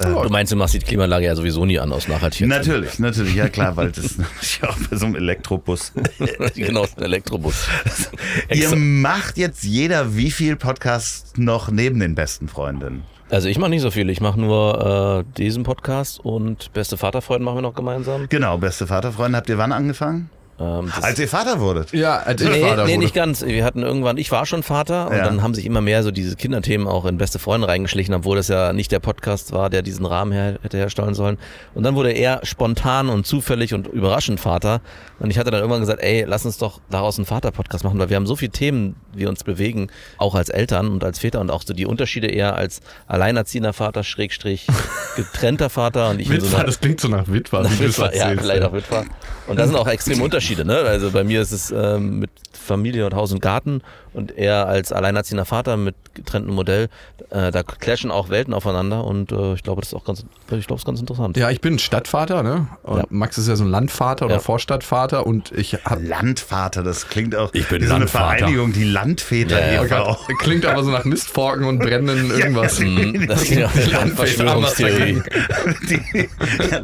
Du meinst, du machst die Klimaanlage ja sowieso nie an aus Nachhaltigkeit. natürlich, natürlich, ja klar, weil das ist natürlich auch bei so einem Elektrobus. genau, ist ein Elektrobus. Ihr macht jetzt jeder wie viel Podcast noch neben den besten Freundinnen? Also ich mache nicht so viel. Ich mache nur äh, diesen Podcast und Beste Vaterfreunde machen wir noch gemeinsam. Genau, beste Vaterfreunde. Habt ihr wann angefangen? Ähm, das- Als ihr Vater wurdet. Ja, als Nee, Vater nee, wurde. nicht ganz. Wir hatten irgendwann, ich war schon Vater und Ja. dann haben sich immer mehr so diese Kinderthemen auch in beste Freunde reingeschlichen, obwohl das ja nicht der Podcast war, der diesen Rahmen her, hätte herstellen sollen. Und dann wurde er spontan und zufällig und überraschend Vater. Und ich hatte dann irgendwann gesagt, ey, lass uns doch daraus einen Vater-Podcast machen, weil wir haben so viele Themen, die uns bewegen, auch als Eltern und als Väter und auch so die Unterschiede eher als alleinerziehender Vater, Schrägstrich, getrennter Vater und ich so Witwer, einer das klingt so nach Witwer. wie du es Witwer, ja, vielleicht auch Witwer. Und da sind auch extreme Unterschiede. Ne? Also bei mir ist es ähm, mit Familie und Haus und Garten und er als alleinerziehender Vater mit getrenntem Modell. Äh, da clashen auch Welten aufeinander und äh, ich glaube, das ist auch ganz, ich glaube, es ist ganz interessant. Ja, ich bin Stadtvater, ne? Und Ja. Max ist ja so ein Landvater oder Ja. Vorstadtvater und ich habe Landvater, das klingt auch Ich bin wie so eine. Vereinigung, die Landväter Ja, ja. e.V. Oh klingt aber so nach Mistforken und brennenden irgendwas. Mhm, das ist ja eine Landväter Verschwörungstheorie. Die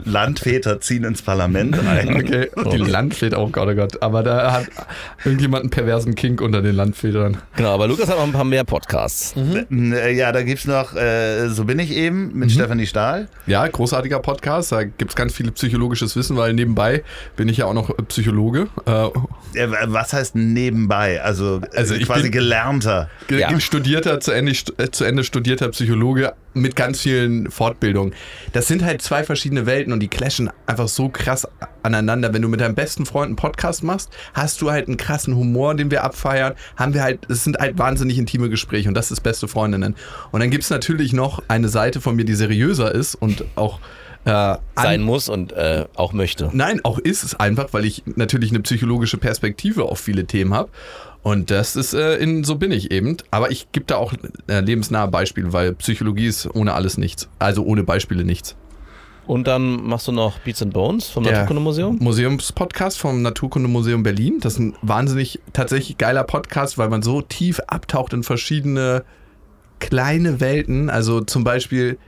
Landväter ziehen ins Parlament ein. Okay, die Landväter, oh Gott, oh Gott. Aber da hat irgendjemand einen perversen Kink unter den Landvätern. Genau, aber Lukas hat noch ein paar mehr Podcasts. Äh, Ja, da gibt's noch äh, So bin ich eben mit Stefanie Stahl. Ja, großartiger Podcast. Da gibt es ganz viel psychologisches Wissen, weil nebenbei bin ich ja auch noch Psychologe. Äh, Was heißt nebenbei? Also, Also ich quasi bin- gelernter. ge- Ja. Studierter, zu Ende, äh, zu Ende studierter Psychologe mit ganz vielen Fortbildungen. Das sind halt zwei verschiedene Welten und die clashen einfach so krass aneinander. Wenn du mit deinem besten Freund einen Podcast machst, hast du halt einen krassen Humor, den wir abfeiern. Haben wir halt, es sind halt wahnsinnig intime Gespräche und das ist beste Freundinnen. Und dann gibt es natürlich noch eine Seite von mir, die seriöser ist und auch äh, Sein muss und äh, auch möchte. Nein, auch ist es einfach, weil ich natürlich eine psychologische Perspektive auf viele Themen habe. Und das ist, äh, in, so bin ich eben. Aber ich gebe da auch äh, lebensnahe Beispiele, weil Psychologie ist ohne alles nichts. Also ohne Beispiele nichts. Und dann machst du noch Beats and Bones vom Naturkundemuseum. Museumspodcast vom Naturkundemuseum Berlin. Das ist ein wahnsinnig, tatsächlich geiler Podcast, weil man so tief abtaucht in verschiedene kleine Welten. Also zum Beispiel,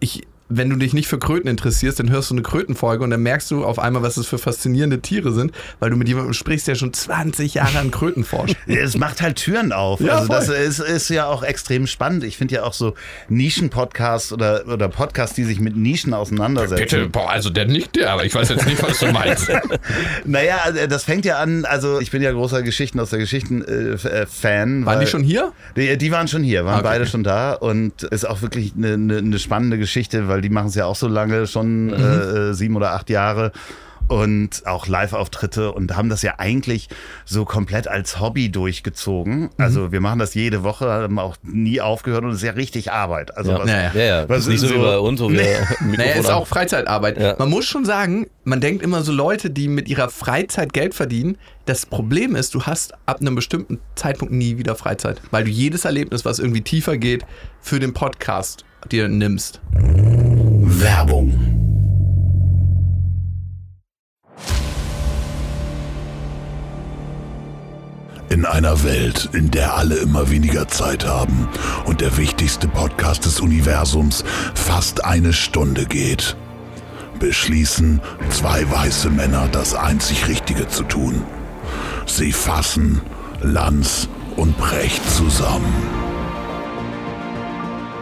ich, wenn du dich nicht für Kröten interessierst, dann hörst du eine Krötenfolge und dann merkst du auf einmal, was das für faszinierende Tiere sind, weil du mit jemandem sprichst, der schon 20 Jahre an Kröten forscht. Es macht halt Türen auf. Ja, also das voll. ist, ist ja auch extrem spannend. Ich finde ja auch so Nischen-Podcasts oder, oder Podcasts, die sich mit Nischen auseinandersetzen. boah, also der nicht der, aber ich weiß jetzt nicht, was du meinst. Naja, also das fängt ja an, also ich bin ja großer Geschichten aus der Geschichten-Fan. Waren die schon hier? Die, die waren schon hier, waren Okay. beide schon da und ist auch wirklich eine, eine, eine spannende Geschichte, weil die machen es ja auch so lange, schon äh, sieben oder acht Jahre und auch Live-Auftritte und haben das ja eigentlich so komplett als Hobby durchgezogen. Also wir machen das jede Woche, haben auch nie aufgehört und es ist ja richtig Arbeit. Also Ja, was, ja, ja. ja. was ist nicht so, ist wie so- bei uns, wo wir Mikrofon Naja, ist auch Freizeitarbeit. Ja. Man muss schon sagen, man denkt immer so Leute, die mit ihrer Freizeit Geld verdienen. Das Problem ist, du hast ab einem bestimmten Zeitpunkt nie wieder Freizeit, weil du jedes Erlebnis, was irgendwie tiefer geht, für den Podcast dir nimmst. Werbung. In einer Welt, in der alle immer weniger Zeit haben und der wichtigste Podcast des Universums fast eine Stunde geht, beschließen zwei weiße Männer das einzig Richtige zu tun. Sie fassen Lanz und Brecht zusammen.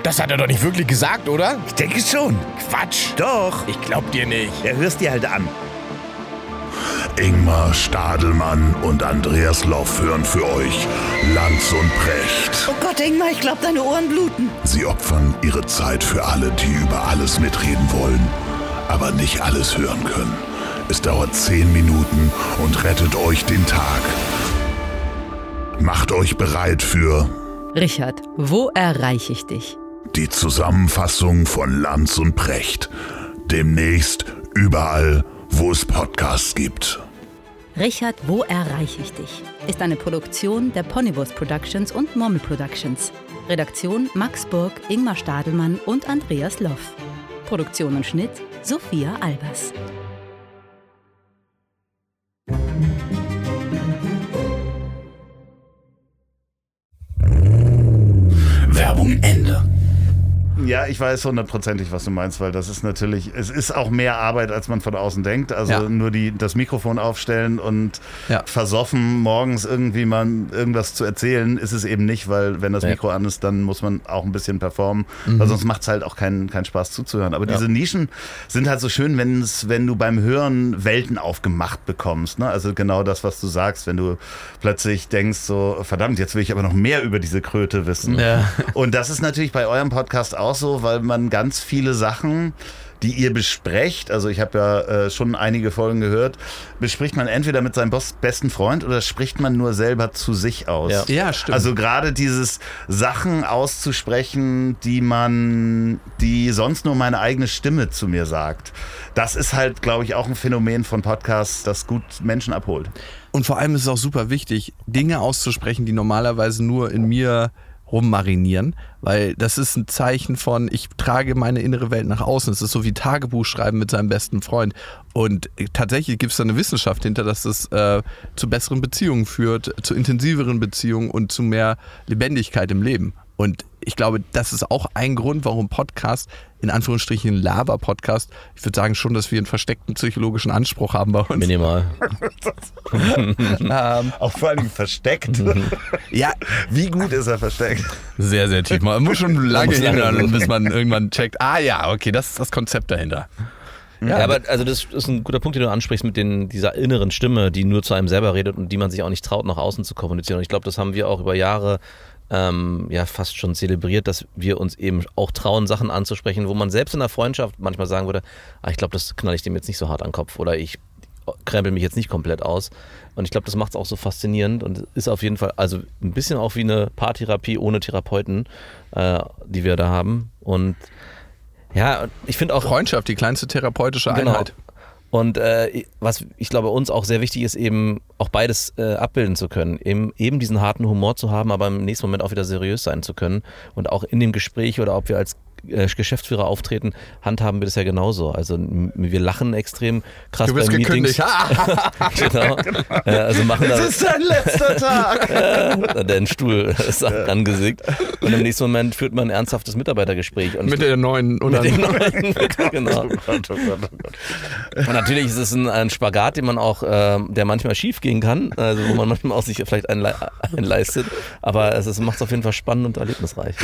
Das hat er doch nicht wirklich gesagt, oder? Ich denke schon. Quatsch. Doch. Ich glaub dir nicht. Ja, hörst dir halt an. Ingmar Stadelmann und Andreas Loff hören für euch Lanz und Brecht. Oh Gott, Ingmar, ich glaube, deine Ohren bluten. Sie opfern ihre Zeit für alle, die über alles mitreden wollen, aber nicht alles hören können. Es dauert zehn Minuten und rettet euch den Tag. Macht euch bereit für Richard, wo erreiche ich dich? Die Zusammenfassung von Lanz und Precht. Demnächst überall, wo es Podcasts gibt. Richard, wo erreiche ich dich? Ist eine Produktion der Ponybus Productions und Mommel Productions. Redaktion Max Burg, Ingmar Stadelmann und Andreas Loff. Produktion und Schnitt Sophia Albers. Werbung Ende. Ja, ich weiß hundertprozentig, was du meinst, weil das ist natürlich, es ist auch mehr Arbeit, als man von außen denkt. Also Ja. nur die, das Mikrofon aufstellen und Ja. versoffen, morgens irgendwie mal irgendwas zu erzählen, ist es eben nicht, weil wenn das. Mikro an ist, dann muss man auch ein bisschen performen, weil sonst macht es halt auch keinen keinen Spaß zuzuhören. Aber diese Nischen sind halt so schön, wenn's, wenn du beim Hören Welten aufgemacht bekommst. Ne? Also genau das, was du sagst, wenn du plötzlich denkst, so verdammt, jetzt will ich aber noch mehr über diese Kröte wissen. Und das ist natürlich bei eurem Podcast auch so, weil man ganz viele Sachen, die ihr besprecht, also ich habe ja äh, schon einige Folgen gehört, bespricht man entweder mit seinem Boss, besten Freund oder spricht man nur selber zu sich aus. Ja. Ja, stimmt. Also gerade dieses Sachen auszusprechen, die man, die sonst nur meine eigene Stimme zu mir sagt. Das ist halt, glaube ich, auch ein Phänomen von Podcasts, das gut Menschen abholt. Und vor allem ist es auch super wichtig, Dinge auszusprechen, die normalerweise nur in mir rummarinieren, weil das ist ein Zeichen von, ich trage meine innere Welt nach außen. Es ist so wie Tagebuch schreiben mit seinem besten Freund. Und tatsächlich gibt es da eine Wissenschaft hinter, dass das äh, zu besseren Beziehungen führt, zu intensiveren Beziehungen und zu mehr Lebendigkeit im Leben. Und ich glaube, das ist auch ein Grund, warum Podcast, in Anführungsstrichen Lava-Podcast, ich würde sagen schon, dass wir einen versteckten psychologischen Anspruch haben bei uns. Minimal. Ähm, Auch vor allem versteckt. ja, Wie gut ist er versteckt? Sehr, sehr tief. Man muss schon lange hinhören, bis man irgendwann checkt, ah ja, okay, das ist das Konzept dahinter. Ja, aber also das ist ein guter Punkt, den du ansprichst mit den, dieser inneren Stimme, die nur zu einem selber redet und die man sich auch nicht traut, nach außen zu kommunizieren. Und ich glaube, das haben wir auch über Jahre ähm, ja fast schon zelebriert, dass wir uns eben auch trauen, Sachen anzusprechen, wo man selbst in der Freundschaft manchmal sagen würde, ah, ich glaube, das knall ich dem jetzt nicht so hart an den Kopf oder ich krempel mich jetzt nicht komplett aus. Und ich glaube, das macht es auch so faszinierend und ist auf jeden Fall, also ein bisschen auch wie eine Paartherapie ohne Therapeuten, äh, die wir da haben. Und ja, ich finde auch. Freundschaft, die kleinste therapeutische Genau. Und äh, was ich glaube, uns auch sehr wichtig ist, eben auch beides äh, abbilden zu können. Eben, eben diesen harten Humor zu haben, aber im nächsten Moment auch wieder seriös sein zu können. Und auch in dem Gespräch oder ob wir als Geschäftsführer auftreten, handhaben wir das ja genauso. Also wir lachen extrem krass Du bist bei Meetings. gekündigt. Ah, genau. Äh, also machen da, es ist dein letzter Tag. der Stuhl ist angesickt. Und im nächsten Moment führt man ein ernsthaftes Mitarbeitergespräch. Und Mit der neuen oder mit dem neuen, genau. Und natürlich ist es ein, ein Spagat, den man auch, ähm, der manchmal schief gehen kann, also wo man manchmal auch sich vielleicht einen, le- einen leistet. Aber es macht es auf jeden Fall spannend und erlebnisreich.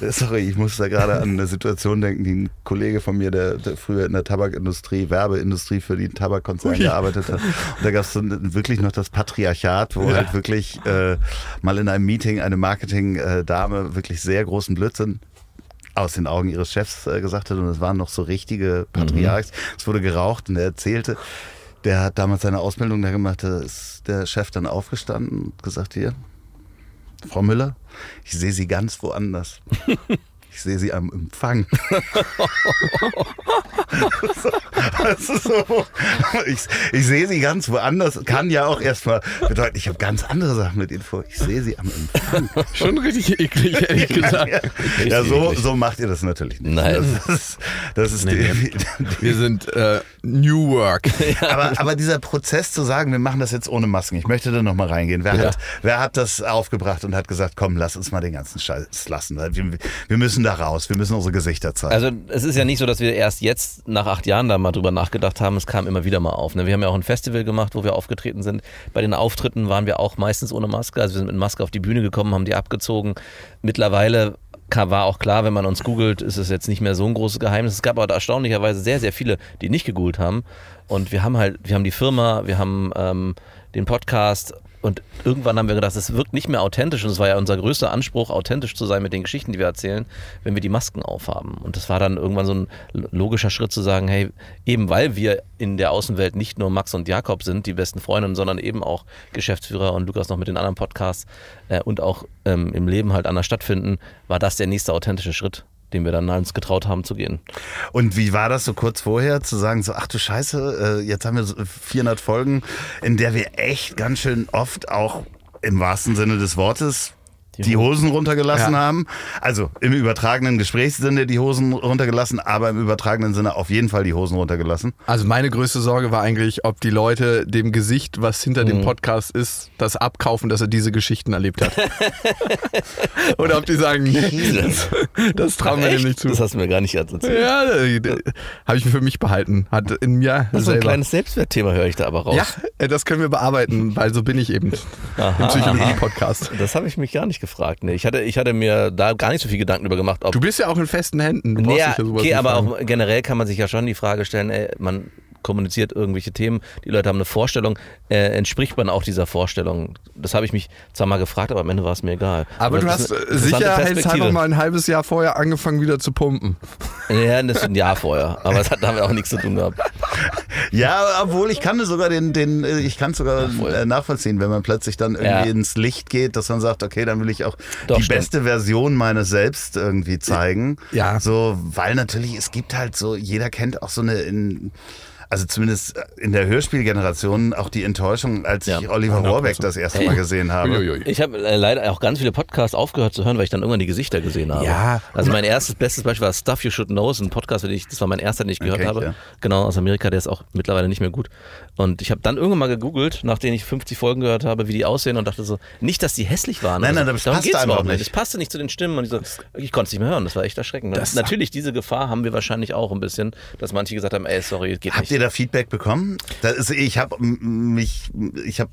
Sorry, ich muss da gerade an eine Situation denken, die ein Kollege von mir, der, der früher in der Tabakindustrie, Werbeindustrie für die Tabakkonzerne gearbeitet hat. Und da gab es so wirklich noch das Patriarchat, wo halt wirklich äh, mal in einem Meeting eine Marketing-Dame wirklich sehr großen Blödsinn aus den Augen ihres Chefs äh, gesagt hat und es waren noch so richtige Patriarchs. Es wurde geraucht und er erzählte, der hat damals seine Ausbildung da gemacht, da ist der Chef dann aufgestanden und gesagt, hier, Frau Müller, ich sehe Sie ganz woanders. Ich sehe Sie am Empfang. ist so, ich, ich sehe Sie ganz woanders. Kann ja auch erstmal bedeuten, ich habe ganz andere Sachen mit Ihnen vor. Ich sehe Sie am Empfang. Schon richtig eklig, ehrlich gesagt. Ja, ja so, so macht ihr das natürlich nicht. Nein. Das ist, das ist die, die, Wir sind äh, New Work. aber, aber dieser Prozess zu sagen, wir machen das jetzt ohne Masken, ich möchte da nochmal reingehen. Wer, Ja. hat, wer hat das aufgebracht und hat gesagt, komm, lass uns mal den ganzen Scheiß lassen. Wir, wir müssen da raus, wir müssen unsere Gesichter zeigen. Also es ist ja nicht so, dass wir erst jetzt nach acht Jahren da mal drüber nachgedacht haben. Es kam immer wieder mal auf. Ne? Wir haben ja auch ein Festival gemacht, wo wir aufgetreten sind. Bei den Auftritten waren wir auch meistens ohne Maske. Also wir sind mit Maske auf die Bühne gekommen, haben die abgezogen. Mittlerweile war auch klar, wenn man uns googelt, ist es jetzt nicht mehr so ein großes Geheimnis. Es gab aber erstaunlicherweise sehr, sehr viele, die nicht gegoogelt haben. Und wir haben halt, wir haben die Firma, wir haben ähm, den Podcast und irgendwann haben wir gedacht, es wirkt nicht mehr authentisch und es war ja unser größter Anspruch, authentisch zu sein mit den Geschichten, die wir erzählen, wenn wir die Masken aufhaben. Und das war dann irgendwann so ein logischer Schritt zu sagen, hey, eben weil wir in der Außenwelt nicht nur Max und Jakob sind, die besten Freundinnen, sondern eben auch Geschäftsführer und Lukas noch mit den anderen Podcasts äh, und auch ähm, im Leben halt anders stattfinden, war das der nächste authentische Schritt, den wir dann uns getraut haben zu gehen. Und wie war das so kurz vorher, zu sagen, so, ach du Scheiße, äh, jetzt haben wir so 400 Folgen, in der wir echt ganz schön oft auch im wahrsten Sinne des Wortes die Hosen runtergelassen Ja. haben. Also im übertragenen Gesprächssinne die Hosen runtergelassen, aber im übertragenen Sinne auf jeden Fall die Hosen runtergelassen. Also meine größte Sorge war eigentlich, ob die Leute dem Gesicht, was hinter dem Podcast ist, das abkaufen, dass er diese Geschichten erlebt hat. Oder ob die sagen, nee, das, das trauen wir dem nicht zu. Das hast du mir gar nicht erzählt. Ja, habe ich für mich behalten. Hat in mir Das ist so ein selber. kleines Selbstwertthema, höre ich da aber raus. ja, äh, das können wir bearbeiten, weil so bin ich eben im Psychologie-Podcast. Das habe ich mich gar nicht gefragt. Nee, ich, hatte, ich hatte mir da gar nicht so viel Gedanken darüber gemacht. Du bist ja auch in festen Händen. Du brauchst ja, okay, aber fragen. auch generell kann man sich ja schon die Frage stellen, ey, man kommuniziert irgendwelche Themen, die Leute haben eine Vorstellung, äh, entspricht man auch dieser Vorstellung? Das habe ich mich zwar mal gefragt, aber am Ende war es mir egal. Aber du das hast ist eine äh, sicherheitshalber mal ein halbes Jahr vorher angefangen wieder zu pumpen. Ja, das ist ein Jahr vorher, aber es hat damit auch nichts zu tun gehabt. Ja, obwohl ich kann es sogar den, den, äh, ich kann sogar voll. äh, nachvollziehen, wenn man plötzlich dann irgendwie Ja. ins Licht geht, dass man sagt, okay, dann will ich auch Doch, die stimmt. beste Version meines Selbst irgendwie zeigen. Ja. So, weil natürlich, es gibt halt so, jeder kennt auch so eine, in, also zumindest in der Hörspielgeneration auch die Enttäuschung, als Ja. ich Oliver 100%. Rohrbeck das erste Mal gesehen habe. Ich habe äh, leider auch ganz viele Podcasts aufgehört zu hören, weil ich dann irgendwann die Gesichter gesehen habe. Ja. Also mein erstes, bestes Beispiel war Stuff You Should Know, ist ein Podcast, den ich, das war mein erster, den ich gehört Okay, habe. ja. Genau, aus Amerika, der ist auch mittlerweile nicht mehr gut. Und ich habe dann irgendwann mal gegoogelt, nachdem ich 50 Folgen gehört habe, wie die aussehen und dachte so, nicht, dass die hässlich waren. Nein, nein, so. das passte einfach überhaupt nicht. Das passte nicht zu den Stimmen und ich, so, ich konnte es nicht mehr hören. Das war echt erschreckend. Das- Natürlich, diese Gefahr haben wir wahrscheinlich auch ein bisschen, dass manche gesagt haben, ey, sorry, geht Habt nicht. Ihr da Feedback bekommen? Ist, ich habe mich, ich habe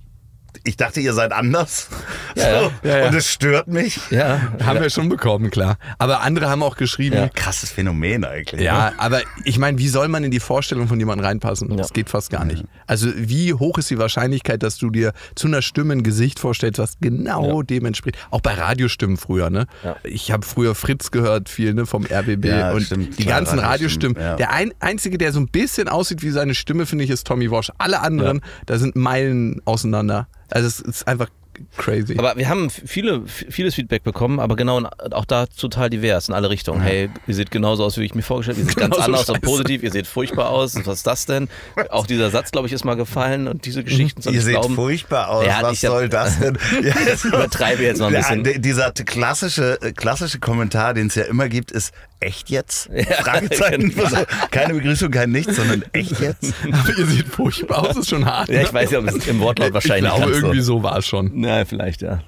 ich dachte, ihr seid anders. Ja, ja. So. Ja, ja. Und es stört mich. Ja, Haben wir schon bekommen, klar. Aber andere haben auch geschrieben, Ja. ja, Krasses Phänomen eigentlich. ne? aber ich meine, wie soll man in die Vorstellung von jemandem reinpassen? Ja. Das geht fast gar nicht. Also wie hoch ist die Wahrscheinlichkeit, dass du dir zu einer Stimme ein Gesicht vorstellst, was genau dem entspricht? Auch bei Radiostimmen früher, ne? Ja. Ich habe früher Fritz gehört, viel ne, vom RBB Ja, und stimmt, die klar, ganzen Radiostimmen, ja. Der ein, einzige, der so ein bisschen aussieht wie seine Stimme, finde ich, ist Tommy Walsh. Alle anderen, da sind Meilen auseinander. Also es ist einfach crazy. Aber wir haben viele, vieles Feedback bekommen, aber genau auch da total divers in alle Richtungen. Hey, ihr seht genauso aus, wie ich mir vorgestellt habe. Ihr seht ganz Genauso anders und scheiße. positiv. Ihr seht furchtbar aus. Was ist das denn? Auch dieser Satz, glaube ich, ist mal gefallen und diese Geschichten. soll Ihr seht glauben. furchtbar aus. Ja, Was ich hab- soll das denn? Ja, Ich übertreibe jetzt mal ein bisschen. Ja, dieser klassische, klassische Kommentar, den es ja immer gibt, ist echt jetzt? Fragezeichen. genau. So, Keine Begrüßung, kein Nichts, sondern echt jetzt? Aber ihr seht furchtbar aus, ist schon hart. Ja, ich weiß ja, im Wortlaut wahrscheinlich Ich glaube, so. irgendwie so war es schon. Na, vielleicht, ja.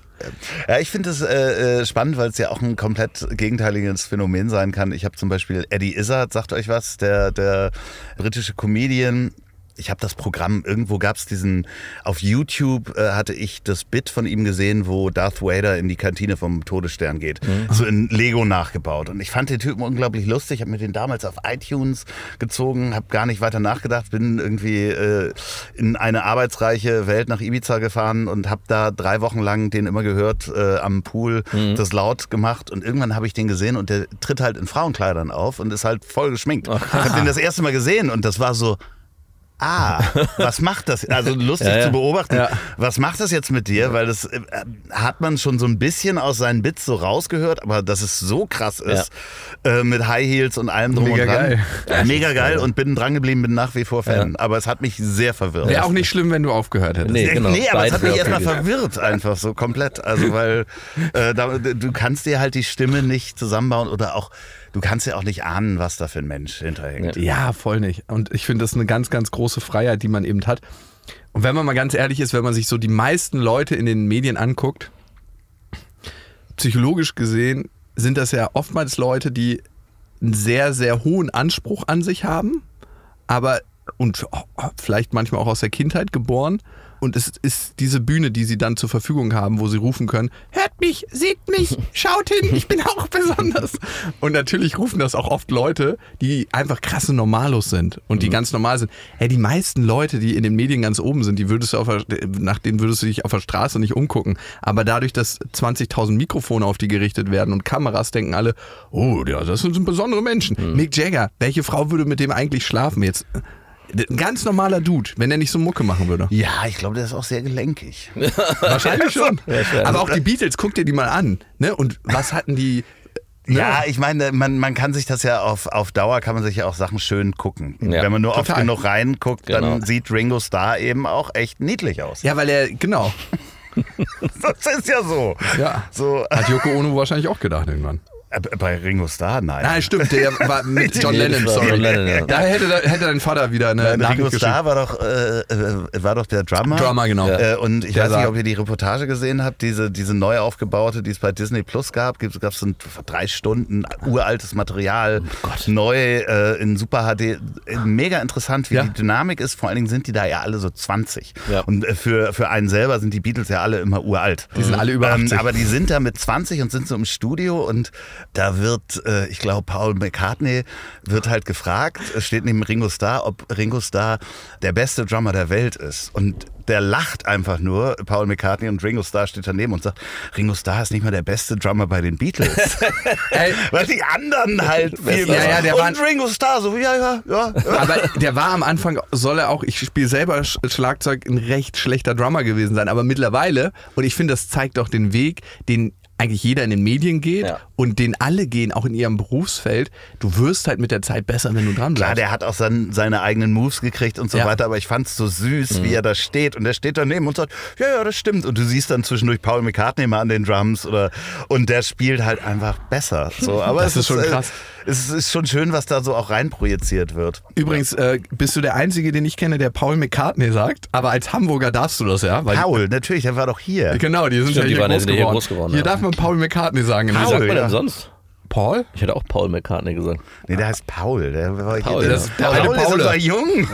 Ja, ich finde es äh, äh, spannend, weil es ja auch ein komplett gegenteiliges Phänomen sein kann. Ich habe zum Beispiel Eddie Izzard, sagt euch was, der, der britische Comedian. Ich habe das Programm, irgendwo gab es diesen, auf YouTube äh, hatte ich das Bit von ihm gesehen, wo Darth Vader in die Kantine vom Todesstern geht. So in Lego nachgebaut. Und ich fand den Typen unglaublich lustig. Ich habe mir den damals auf iTunes gezogen, habe gar nicht weiter nachgedacht, bin irgendwie äh, in eine arbeitsreiche Welt nach Ibiza gefahren und habe da drei Wochen lang den immer gehört äh, am Pool, das laut gemacht. Und irgendwann habe ich den gesehen und der tritt halt in Frauenkleidern auf und ist halt voll geschminkt. ich habe den das erste Mal gesehen und das war so, Ah, was macht das? Also lustig Ja, ja. zu beobachten. Ja. Was macht das jetzt mit dir? Weil das äh, hat man schon so ein bisschen aus seinen Bits so rausgehört, aber dass es so krass ist äh, mit High Heels und allem drum Mega und dran. geil. Mega geil und bin dran geblieben, bin nach wie vor Fan. Aber es hat mich sehr verwirrt. Wäre auch nicht schlimm, wenn du aufgehört hättest. Nee, genau. nee, aber es hat mich erstmal verwirrt, einfach so komplett. Also, weil äh, da, du kannst dir halt die Stimme nicht zusammenbauen oder auch, du kannst ja auch nicht ahnen, was da für ein Mensch hinterhängt. Ja, voll nicht. Und ich finde, das eine ganz, ganz große Freiheit, die man eben hat. Und wenn man mal ganz ehrlich ist, wenn man sich so die meisten Leute in den Medien anguckt, psychologisch gesehen sind das ja oftmals Leute, die einen sehr, sehr hohen Anspruch an sich haben, aber und vielleicht manchmal auch aus der Kindheit geboren. Und es ist diese Bühne, die sie dann zur Verfügung haben, wo sie rufen können, hört mich, seht mich, schaut hin, ich bin auch besonders. Und natürlich rufen das auch oft Leute, die einfach krasse Normalos sind und die ganz normal sind. Hey, die meisten Leute, die in den Medien ganz oben sind, die würdest du auf der, nach denen würdest du dich auf der Straße nicht umgucken. Aber dadurch, dass 20.000 Mikrofone auf die gerichtet werden und Kameras, denken alle, oh, ja, das sind besondere Menschen. Mick Jagger, welche Frau würde mit dem eigentlich schlafen jetzt? Ein ganz normaler Dude, wenn er nicht so Mucke machen würde. Ja, ich glaube, der ist auch sehr gelenkig. Wahrscheinlich schon. Aber auch die Beatles, guck dir die mal an. Ne? Und was hatten die. Ne? Ja, ich meine, man, man kann sich das ja auf, auf Dauer, kann man sich ja auch Sachen schön gucken. Ja, Wenn man nur oft total. genug reinguckt, dann Genau. sieht Ringo Starr eben auch echt niedlich aus. Ja, weil er, genau. Das ist ja so. Ja. So, Hat Yoko Ono wahrscheinlich auch gedacht irgendwann. Äh, bei Ringo Starr, nein. Nein, stimmt, der war mit John Lennon, sorry. John Lennon, ja. Da hätte, hätte dein Vater wieder eine Nein, Ringo Nachricht geschickt. Starr war doch, äh, äh, war doch der Drummer. Drummer, genau. Äh, und ich Der weiß nicht, ob ihr die Reportage gesehen habt, diese, diese neu aufgebaute, die es bei Disney Plus gab. Es gab so ein drei Stunden uraltes Material, neu äh, in Super HD. Äh, Mega interessant, wie Ja. die Dynamik ist. Vor allen Dingen sind die da ja alle so 20. Ja. Und für, für einen selber sind die Beatles ja alle immer uralt. Die sind alle über 80. Ähm, aber die sind da mit 20 und sind so im Studio und da wird, äh, ich glaube, Paul McCartney wird halt gefragt, es steht neben Ringo Starr, ob Ringo Starr der beste Drummer der Welt ist. Und der lacht einfach nur, Paul McCartney und Ringo Starr steht daneben und sagt, Ringo Starr ist nicht mal der beste Drummer bei den Beatles. Weil die anderen halt viel Ja, ja, der Und war- Ringo Starr so, ja, ja, ja. ja. aber der war am Anfang, soll er auch, ich spiele selber Sch- Schlagzeug, ein recht schlechter Drummer gewesen sein. Aber mittlerweile, und ich finde, das zeigt auch den Weg, den eigentlich jeder in den Medien geht Ja. Und den alle gehen, auch in ihrem Berufsfeld. Du wirst halt mit der Zeit besser, wenn du dran Klar, bleibst. der hat auch sein, seine eigenen Moves gekriegt und so Ja. weiter, aber ich fand's so süß, Mhm. wie er da steht und er steht daneben und sagt, ja, ja, das stimmt. Und du siehst dann zwischendurch Paul McCartney mal an den Drums oder und der spielt halt einfach besser. So, aber Das es ist schon äh, krass. Es ist schon schön, was da so auch reinprojiziert wird. Übrigens, äh, bist du der Einzige, den ich kenne, der Paul McCartney sagt, aber als Hamburger darfst du das ja. Weil Paul, natürlich, der war doch hier. Genau, die sind Stimmt, ja die hier, waren groß, ja hier geworden. groß geworden, Hier ja. darf man Paul McCartney sagen. in Paul, ja. Sonst? Paul? Ich hätte auch Paul McCartney gesagt. Nee, der heißt Paul. Der war Paul, ja. das, Der alte Paul ist Paul. unser Jung.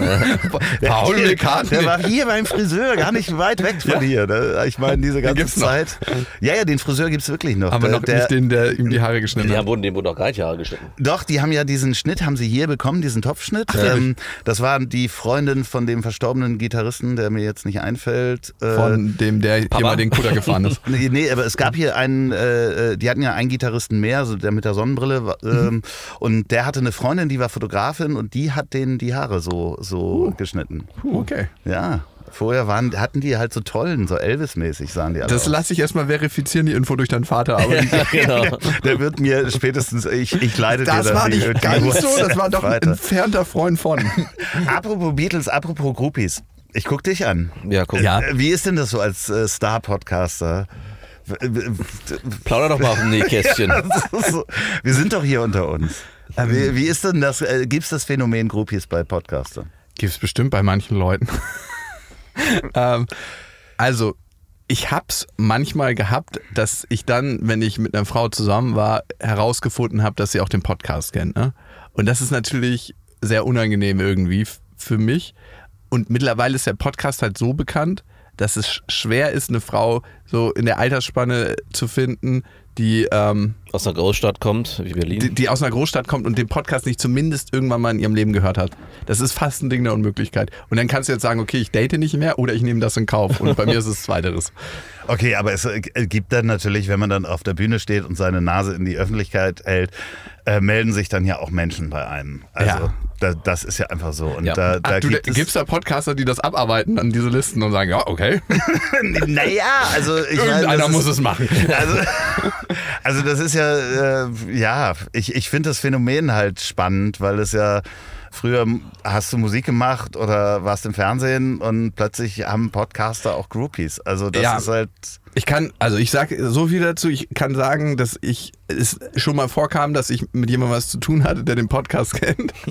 Der, Paul der, McCartney. der war hier beim Friseur, gar nicht weit weg von hier. ne? Ich meine, diese ganze gibt's noch. Zeit. Ja, ja, den Friseur gibt es wirklich noch. Aber Der- noch der, nicht den, der ihm die Haare geschnitten Die hat. haben wurden dem wurden auch gar nicht Haare geschnitten. Doch, die haben ja diesen Schnitt, haben sie hier bekommen, diesen Topfschnitt. ähm, das war die Freundin von dem verstorbenen Gitarristen, der mir jetzt nicht einfällt. Äh, Von dem, der hier mal den Kutter gefahren ist. Nee, nee, aber es gab hier einen, äh, äh, die hatten ja einen Gitarristen mehr, so der mit der Sonnenbrille. wa- Ähm, Und der hatte eine Freundin, die war Fotografin und die hat denen die Haare so, so geschnitten. Puh, okay. Ja. Vorher waren, hatten die halt so tollen, so Elvis-mäßig sahen die alle Das lasse ich erstmal verifizieren, die Info durch deinen Vater. Aber die, genau. Der wird mir spätestens, ich, ich leite dir das dann war nicht ganz so, das war doch ein entfernter Freund von. Apropos Beatles, apropos Groupies. Ich guck dich an. Ja, guck. Ja. Äh, Wie ist denn das so als äh, Star-Podcaster? Plauder doch mal auf dem Nähkästchen. Wir sind doch hier unter uns. Ähm. Wie, wie ist denn das? Äh, Gibt es das Phänomen Groupies bei Podcastern? Gibt es bestimmt bei manchen Leuten. ähm, also, ich hab's manchmal gehabt, dass ich dann, wenn ich mit einer Frau zusammen war, herausgefunden habe, dass sie auch den Podcast kennt. Ne? Und das ist natürlich sehr unangenehm irgendwie für mich. Und mittlerweile ist der Podcast halt so bekannt, dass es sch- schwer ist, eine Frau so in der Altersspanne zu finden, die ähm, Aus einer Großstadt kommt, wie Berlin. die, die aus einer Großstadt kommt und den Podcast nicht zumindest irgendwann mal in ihrem Leben gehört hat. Das ist fast ein Ding der Unmöglichkeit. Und dann kannst du jetzt sagen, okay, ich date nicht mehr oder ich nehme das in Kauf. Und bei mir ist es Zweiteres. Okay, aber es äh, gibt dann natürlich, wenn man dann auf der Bühne steht und seine Nase in die Öffentlichkeit hält, äh, melden sich dann ja auch Menschen bei einem. Also Ja. da, das ist ja einfach so. Und Ja. da, da Ach, du, gibt es da Podcaster, die das abarbeiten an diese Listen und sagen, ja, okay, naja, also ich irgendeiner muss ist- es machen. Also, also das ist ja, äh, ja, ich, ich finde das Phänomen halt spannend, weil es ja, früher hast du Musik gemacht oder warst im Fernsehen und plötzlich haben Podcaster auch Groupies. Also das Ja. ist halt, Ich kann, also ich sage so viel dazu, ich kann sagen, dass ich es schon mal vorkam, dass ich mit jemandem was zu tun hatte, der den Podcast kennt.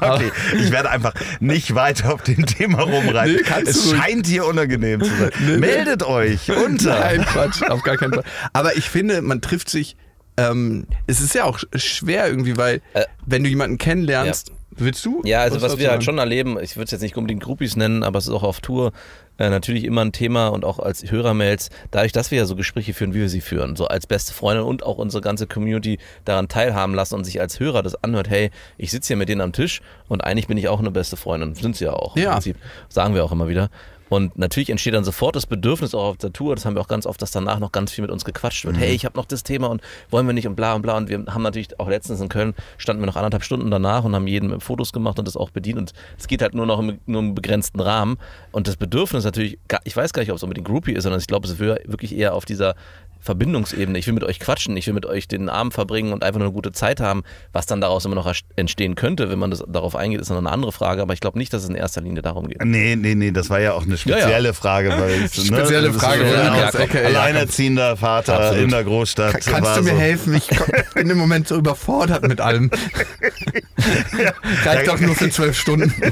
okay, ich werde einfach nicht weiter auf dem Thema rumreiten. Nee, es du scheint hier unangenehm zu sein. Meldet euch unter. Nein, Quatsch, auf gar keinen Fall. Aber ich finde, man trifft sich. Ähm, es ist ja auch sch- schwer irgendwie, weil Äh, wenn du jemanden kennenlernst, willst du? Ja, also was dazu wir halt schon erleben, ich würde es jetzt nicht unbedingt Groupies nennen, aber es ist auch auf Tour äh, natürlich immer ein Thema und auch als Hörermails, dadurch, dass wir ja so Gespräche führen, wie wir sie führen, so als beste Freunde und auch unsere ganze Community daran teilhaben lassen und sich als Hörer das anhört, hey, ich sitze hier mit denen am Tisch und eigentlich bin ich auch eine beste Freundin, sind sie ja auch im Ja. Prinzip, sagen wir auch immer wieder. Und natürlich entsteht dann sofort das Bedürfnis auch auf der Tour, das haben wir auch ganz oft, dass danach noch ganz viel mit uns gequatscht wird. Hey, ich habe noch das Thema und wollen wir nicht und bla und bla. Und wir haben natürlich auch letztens in Köln, standen wir noch anderthalb Stunden danach und haben jedem Fotos gemacht und das auch bedient. Und es geht halt nur noch im, nur im begrenzten Rahmen. Und das Bedürfnis natürlich, ich weiß gar nicht, ob es unbedingt Groupie ist, sondern ich glaube, es ist wirklich eher auf dieser Verbindungsebene. Ich will mit euch quatschen, ich will mit euch den Abend verbringen und einfach nur eine gute Zeit haben. Was dann daraus immer noch entstehen könnte, wenn man das darauf eingeht, ist noch eine andere Frage. Aber ich glaube nicht, dass es in erster Linie darum geht. Nee, nee, nee, das war ja auch eine spezielle Frage. Weil es, Spezielle das ist Frage, Ja, aus- okay, ja. Alleinerziehender Vater Absolut. in der Großstadt. Ka- Kannst war du mir so. helfen? Ich bin im Moment so überfordert mit allem. Reicht doch nur für zwölf Stunden.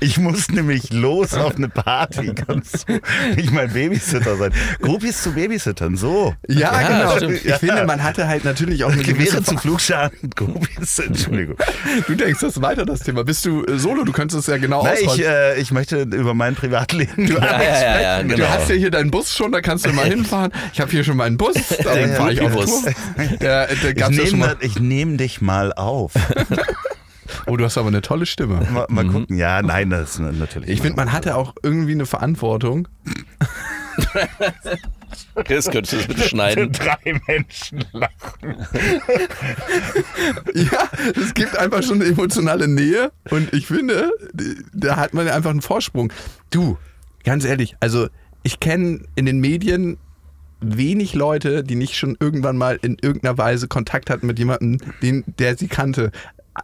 Ich muss nämlich los auf eine Party. Kannst du nicht mein Babysitter sein? Groupies zu Babysittern, so. Ja, Ja, genau. stimmt. Ich finde, man hatte halt natürlich auch eine gewisse Gewehre zu Flugschaden, Groupies, Entschuldigung. Du denkst das ist weiter, das Thema. Bist du äh, solo? Du könntest es ja genau Na, ich, ausrollen. äh, ich möchte über mein Privatleben. Du, Ja, ja, ja, ja, du genau. hast ja hier deinen Bus schon, da kannst du mal hinfahren. Ich habe hier schon meinen Bus, da fahre ich auf. Tour. Der, der ich nehme nehm dich mal auf. Oh, du hast aber eine tolle Stimme. Mal, mal gucken. Ja, nein, das ist natürlich. Ich finde, man hatte auch irgendwie eine Verantwortung. Chris, könntest du das bitte schneiden? drei Menschen lachen. Ja, es gibt einfach schon eine emotionale Nähe und ich finde, da hat man einfach einen Vorsprung. Du, ganz ehrlich, also ich kenne in den Medien wenig Leute, die nicht schon irgendwann mal in irgendeiner Weise Kontakt hatten mit jemandem, den, der sie kannte.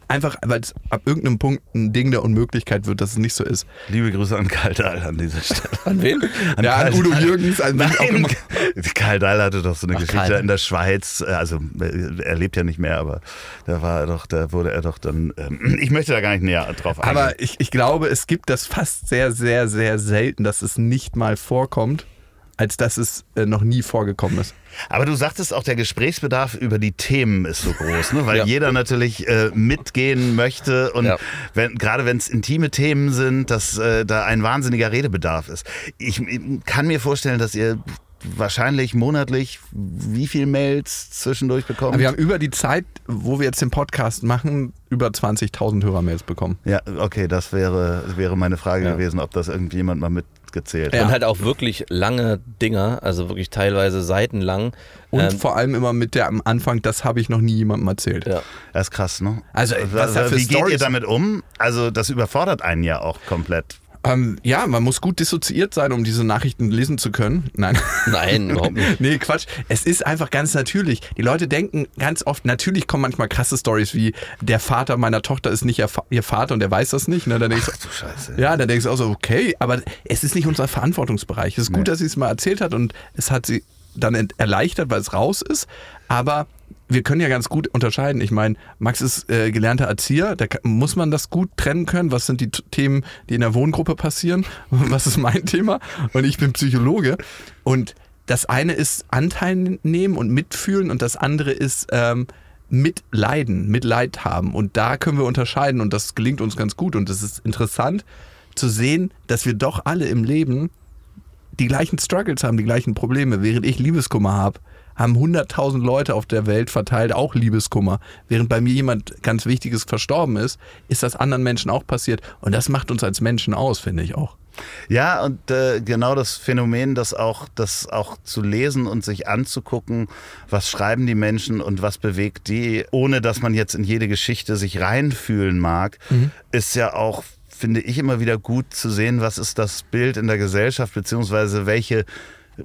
Einfach, weil es ab irgendeinem Punkt ein Ding der Unmöglichkeit wird, dass es nicht so ist. Liebe Grüße an Karl Dahl an dieser Stelle. An wen? ja, an Udo Dahl. Jürgens, an wen auch Nein, immer. Karl Dahl hatte doch so eine Ach, Geschichte Karl. in der Schweiz. äh, Also er lebt ja nicht mehr, aber da war er doch, da wurde er doch dann. Ähm, ich möchte da gar nicht näher drauf eingehen. Aber ich, ich glaube, es gibt das fast sehr, sehr, sehr selten, dass es nicht mal vorkommt. Als dass es äh, noch nie vorgekommen ist. Aber du sagtest auch, der Gesprächsbedarf über die Themen ist so groß, ne? weil Ja. jeder natürlich äh, mitgehen möchte und Ja. wenn, gerade wenn es intime Themen sind, dass äh, da ein wahnsinniger Redebedarf ist. Ich, ich kann mir vorstellen, dass ihr wahrscheinlich monatlich wie viel Mails zwischendurch bekommt. Aber wir haben über die Zeit, wo wir jetzt den Podcast machen, über 20.000 Hörermails bekommen. ja, okay, das wäre, wäre meine Frage Ja. gewesen, ob das irgendjemand mal mitgezählt Ja. hat. Und halt auch wirklich lange Dinger, also wirklich teilweise seitenlang. Und Ähm, vor allem immer mit der am Anfang, das habe ich noch nie jemandem erzählt. ja. Das ist krass, ne? Also, was da für Wie geht ihr Storys- damit um? Also, das überfordert einen ja auch komplett. Ähm, ja, man muss gut dissoziiert sein, um diese Nachrichten lesen zu können. Nein. Nein, überhaupt nicht. nee, Quatsch. Es ist einfach ganz natürlich. Die Leute denken ganz oft, natürlich kommen manchmal krasse Stories wie, der Vater meiner Tochter ist nicht ihr, Vater und der weiß das nicht. Ne? Dann denkst du, Du Scheiße. ja, dann denkst du auch so, okay, aber es ist nicht unser Verantwortungsbereich. Es ist gut, dass sie es mal erzählt hat und es hat sie dann erleichtert, weil es raus ist. Aber wir können ja ganz gut unterscheiden. Ich meine, Max ist äh, gelernter Erzieher. Da muss man das gut trennen können. Was sind die Themen, die in der Wohngruppe passieren? Was ist mein Thema? Und ich bin Psychologe. Und das eine ist Anteil nehmen und mitfühlen und das andere ist ähm, mitleiden, Mitleid haben. Und da können wir unterscheiden und das gelingt uns ganz gut. Und es ist interessant zu sehen, dass wir doch alle im Leben die gleichen Struggles haben, die gleichen Probleme. Während ich Liebeskummer habe, haben 100.000 Leute auf der Welt verteilt auch Liebeskummer. Während bei mir jemand ganz Wichtiges verstorben ist, ist das anderen Menschen auch passiert. Und das macht uns als Menschen aus, finde ich auch. Ja, und äh, genau das Phänomen, das auch, das auch zu lesen und sich anzugucken, was schreiben die Menschen und was bewegt die, ohne dass man jetzt in jede Geschichte sich reinfühlen mag, ist ja auch, finde ich, immer wieder gut zu sehen, was ist das Bild in der Gesellschaft, beziehungsweise welche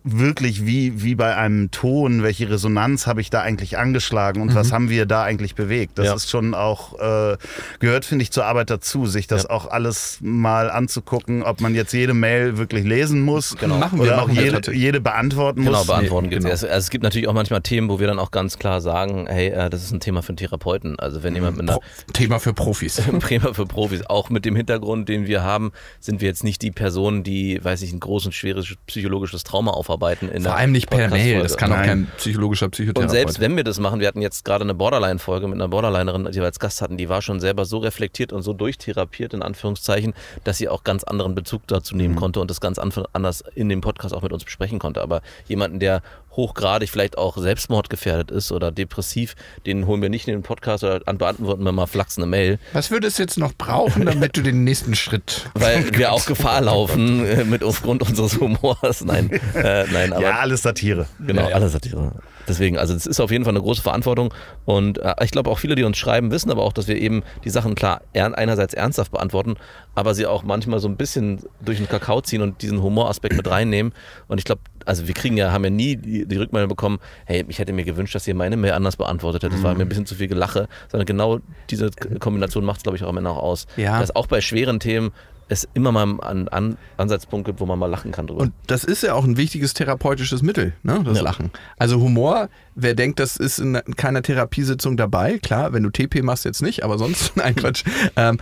wirklich wie, wie bei einem Ton, welche Resonanz habe ich da eigentlich angeschlagen und was haben wir da eigentlich bewegt. Das Ja. ist schon auch, äh, gehört, finde ich, zur Arbeit dazu, sich das Ja. auch alles mal anzugucken, ob man jetzt jede Mail wirklich lesen muss Genau. Machen wir, oder auch wir jede, jede beantworten Genau, muss. beantworten Nee, genau. Also, also es gibt natürlich auch manchmal Themen, wo wir dann auch ganz klar sagen, hey, äh, das ist ein Thema für einen Therapeuten. Also wenn jemand mit einer Pro Thema für Profis. Thema für Profis, auch mit dem Hintergrund, den wir haben, sind wir jetzt nicht die Personen, die, weiß ich, ein großes, schweres psychologisches Trauma aufarbeiten in Vor allem nicht per Mail. Das kann auch kein psychologischer Psychotherapeut. Und selbst wenn wir das machen, wir hatten jetzt gerade eine Borderline-Folge mit einer Borderlinerin, die wir als Gast hatten, die war schon selber so reflektiert und so durchtherapiert, in Anführungszeichen, dass sie auch ganz anderen Bezug dazu nehmen konnte und das ganz anders in dem Podcast auch mit uns besprechen konnte. Aber jemanden, der hochgradig vielleicht auch selbstmordgefährdet ist oder depressiv, den holen wir nicht in den Podcast oder an- beantworten wir mal flachs eine Mail, Was würdest du jetzt noch brauchen, damit du den nächsten Schritt weil wir auch Gefahr laufen äh, mit aufgrund unseres Humors. Nein, äh, nein, aber Ja, alles Satire. Genau, Ja, ja. alle Satire. Deswegen, also es ist auf jeden Fall eine große Verantwortung und äh, ich glaube auch viele, die uns schreiben, wissen aber auch, dass wir eben die Sachen klar einerseits ernsthaft beantworten, aber sie auch manchmal so ein bisschen durch den Kakao ziehen und diesen Humoraspekt mit reinnehmen und ich glaube, also wir kriegen ja, haben ja nie die, die Rückmeldung bekommen, hey, ich hätte mir gewünscht, dass ihr meine Mail anders beantwortet hättet, das war mir ein bisschen zu viel Gelache, sondern genau diese Kombination macht es, glaube ich, auch am Ende auch aus. Ja. Dass auch bei schweren Themen es immer mal einen an Ansatzpunkt gibt, wo man mal lachen kann drüber. Und das ist ja auch ein wichtiges therapeutisches Mittel, ne? das Ja. Lachen. Also Humor, wer denkt, das ist in keiner Therapiesitzung dabei, klar, wenn du TP machst jetzt nicht, aber sonst, nein Quatsch. Ähm,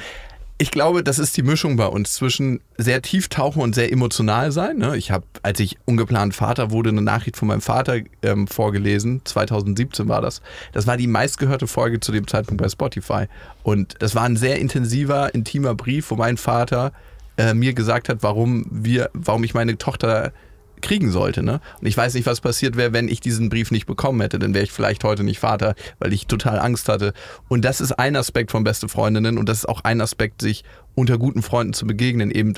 ich glaube, das ist die Mischung bei uns zwischen sehr tief tauchen und sehr emotional sein. Ne? Ich habe, als ich ungeplant Vater wurde, eine Nachricht von meinem Vater ähm, vorgelesen. 2017 war das. Das war die meistgehörte Folge zu dem Zeitpunkt bei Spotify. Und das war ein sehr intensiver, intimer Brief, wo mein Vater äh, mir gesagt hat, warum wir, warum ich meine Tochter kriegen sollte. Ne? Und ich weiß nicht, was passiert wäre, wenn ich diesen Brief nicht bekommen hätte. Dann wäre ich vielleicht heute nicht Vater, weil ich total Angst hatte. Und das ist ein Aspekt von beste Freundinnen und das ist auch ein Aspekt, sich unter guten Freunden zu begegnen, eben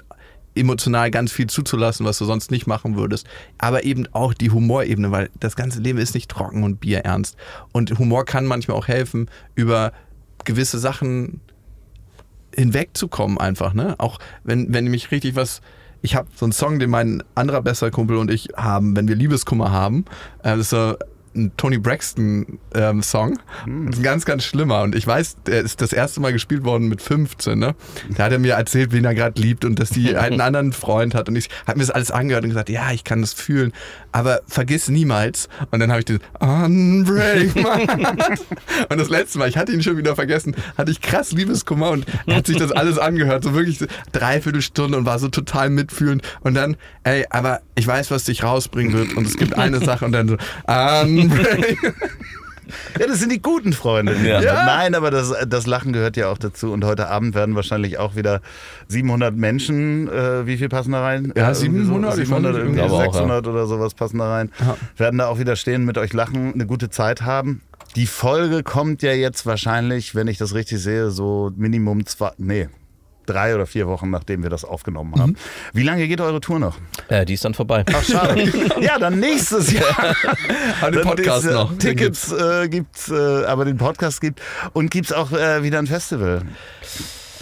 emotional ganz viel zuzulassen, was du sonst nicht machen würdest. Aber eben auch die Humorebene, weil das ganze Leben ist nicht trocken und bierernst. Und Humor kann manchmal auch helfen, über gewisse Sachen hinwegzukommen einfach, ne? Auch wenn, wenn mich richtig was. Ich habe so einen Song, den mein anderer besser Kumpel und ich haben, wenn wir Liebeskummer haben. Äh, das ist so, ein Tony Braxton ähm, Song. Das ist ein ganz, ganz schlimmer. Und ich weiß, der ist das erste Mal gespielt worden mit 15. Ne? Da hat er mir erzählt, wen er gerade liebt und dass die halt einen anderen Freund hat. Und ich habe mir das alles angehört und gesagt, ja, ich kann das fühlen. Aber vergiss niemals. Und dann habe ich den Unbreak. Und das letzte Mal, ich hatte ihn schon wieder vergessen, hatte ich krass Liebeskummer und er hat sich das alles angehört. So wirklich dreiviertel Stunde und war so total mitfühlend. Und dann, ey, aber ich weiß, was dich rausbringen wird. Und es gibt eine Sache und dann so, Unbreak. Ja, das sind die guten Freunde. Ja. Ja. Nein, aber das, das Lachen gehört ja auch dazu. Und heute Abend werden wahrscheinlich auch wieder 700 Menschen, äh, wie viel passen da rein? Ja, Äh, irgendwie 700, so, ich weiß 700 nicht, irgendwie glaube auch, ja. 600 oder sowas passen da rein. Ja. Werden da auch wieder stehen, mit euch lachen, eine gute Zeit haben. Die Folge kommt ja jetzt wahrscheinlich, wenn ich das richtig sehe, so Minimum zwei, nee, drei oder vier Wochen, nachdem wir das aufgenommen haben. Wie lange geht eure Tour noch? Äh, die ist dann vorbei. Ach, schade. ja, dann nächstes Jahr. Dann Podcast ist, noch. Tickets äh, gibt's, äh, aber den Podcast gibt und gibt's auch äh, wieder ein Festival.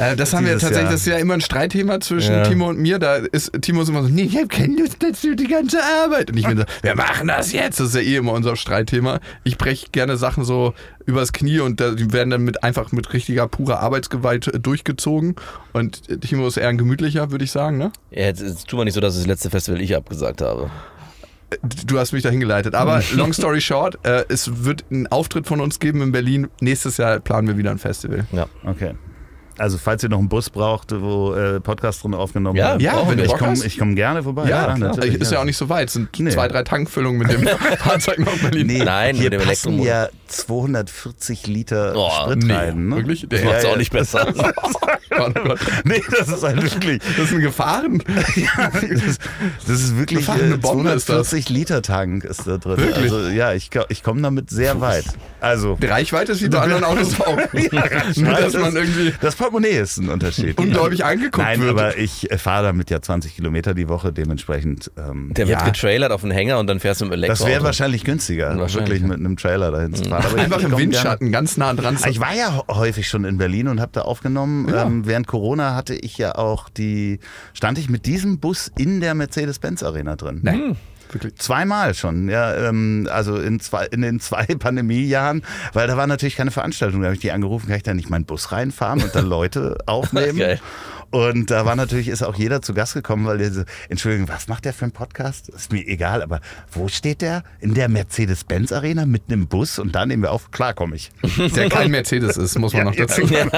Äh, das haben wir tatsächlich, Jahr. das ist ja immer ein Streitthema zwischen Ja. Timo und mir. Da ist Timo ist immer so, nee, ich habe keine Lust dazu, die ganze Arbeit. Und ich bin so, wir machen das jetzt. Das ist ja eh immer unser Streitthema. Ich breche gerne Sachen so übers Knie und die werden dann mit einfach mit richtiger purer Arbeitsgewalt äh, durchgezogen. Und äh, Timo ist eher ein gemütlicher, würde ich sagen, ne? Ja, jetzt, jetzt tun wir nicht so, dass das letzte Festival ich abgesagt habe. Du hast mich dahin geleitet. Aber long story short, äh, es wird einen Auftritt von uns geben in Berlin. Nächstes Jahr planen wir wieder ein Festival. Ja. Okay. Also falls ihr noch einen Bus braucht, wo äh, Podcast drin aufgenommen Ja, wird. Ja, wenn wir. du ich komme komm gerne vorbei. Ja, natürlich, ist ja auch nicht so weit. Es sind Nee. zwei, drei Tankfüllungen mit dem Fahrzeug nach Berlin. Nee, Nein, hier mit dem passen ja 240 Liter Oh, Sprit nee, rein. Ne? wirklich? Das Der- macht's Ja, auch ja. nicht besser. Oh Gott. Nee, das ist halt wirklich. Das sind Gefahren. Ja, das, das ist wirklich Gefahrene äh, Bombe ist das. 240 Liter Tank ist da drin. Wirklich? Also ja, ich, ich komme damit sehr weit. Also Die Reichweite ist wie bei anderen Autos auch. Nur, dass man irgendwie das Portemonnaie ist ein Unterschied. ungläubig angeguckt Nein, wird. aber ich äh, fahre damit ja 20 Kilometer die Woche, dementsprechend. Ähm, Der wird ja, getrailert auf den Hänger und dann fährst du mit dem das wäre wahrscheinlich günstiger, Wahrscheinlich, wirklich mit einem Trailer dahin zu fahren. Aber ich- Einfach im Windschatten, ganz nah dran. Ich war ja häufig schon in Berlin und habe da aufgenommen. Ja. Ähm, während Corona hatte ich ja auch die, stand ich mit diesem Bus in der Mercedes-Benz Arena drin. Nee, wirklich. Zweimal schon, ja, ähm, also in, zwei, in den zwei Pandemiejahren, weil da war natürlich keine Veranstaltung. Da habe ich die angerufen, kann ich da nicht meinen Bus reinfahren und dann Leute aufnehmen? Geil. Und da war natürlich, ist auch jeder zu Gast gekommen, weil der so, Entschuldigung, was macht der für einen Podcast? Ist mir egal, aber wo steht der? In der Mercedes-Benz-Arena mit einem Bus und da nehmen wir auf, klar komme ich. Der kein Mercedes ist, muss man noch dazu sagen.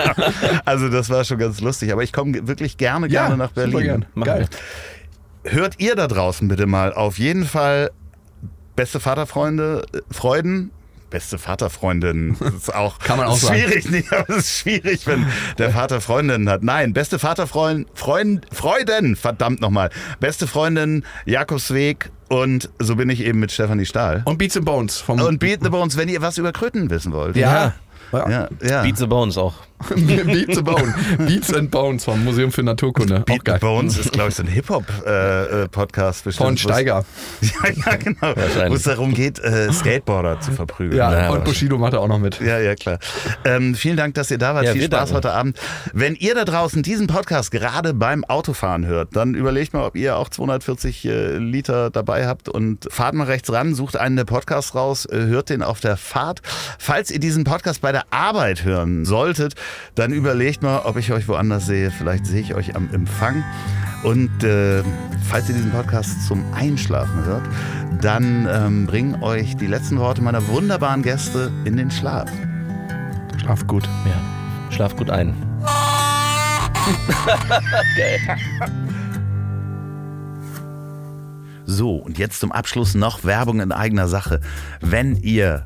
Also das war schon ganz lustig, aber ich komme wirklich gerne, gerne nach Berlin. super gern. Geil. Hört ihr da draußen bitte mal auf jeden Fall beste Vaterfreunde, äh, Freuden. Beste Vaterfreundin. Das ist auch, Kann man auch sagen. schwierig. Nee, aber es ist schwierig, wenn der Vater Freundinnen hat. Nein, beste Vaterfreund, Freund, Freuden, verdammt nochmal. Beste Freundin, Jakobsweg und so bin ich eben mit Stefanie Stahl. Und Beats and Bones vom Und Beat the Bones, wenn ihr was über Kröten wissen wollt. Ja. Ja, ja. Beat the Bones auch. Beats and Bones. Beats and Bones vom Museum für Naturkunde. Beat Auch geil. Bones ist, glaube ich, so ein Hip-Hop-Podcast. Von Steiger. Ja, ja, genau. Wo es darum geht, äh, Skateboarder zu verprügeln. Ja, Ja, und Bushido macht er auch noch mit. Ja, ja, klar. Ähm, vielen Dank, dass ihr da wart. Ja, Viel Spaß heute Abend. Wenn ihr da draußen diesen Podcast gerade beim Autofahren hört, dann überlegt mal, ob ihr auch 240 äh, Liter dabei habt und fahrt mal rechts ran, sucht einen der Podcasts raus, äh, hört den auf der Fahrt. Falls ihr diesen Podcast bei der Arbeit hören solltet, dann überlegt mal, ob ich euch woanders sehe. Vielleicht sehe ich euch am Empfang. Und äh, falls ihr diesen Podcast zum Einschlafen hört, dann ähm, bringen euch die letzten Worte meiner wunderbaren Gäste in den Schlaf. Schlaf gut. Ja. Schlaf gut ein. Geil. So, und jetzt zum Abschluss noch Werbung in eigener Sache. Wenn ihr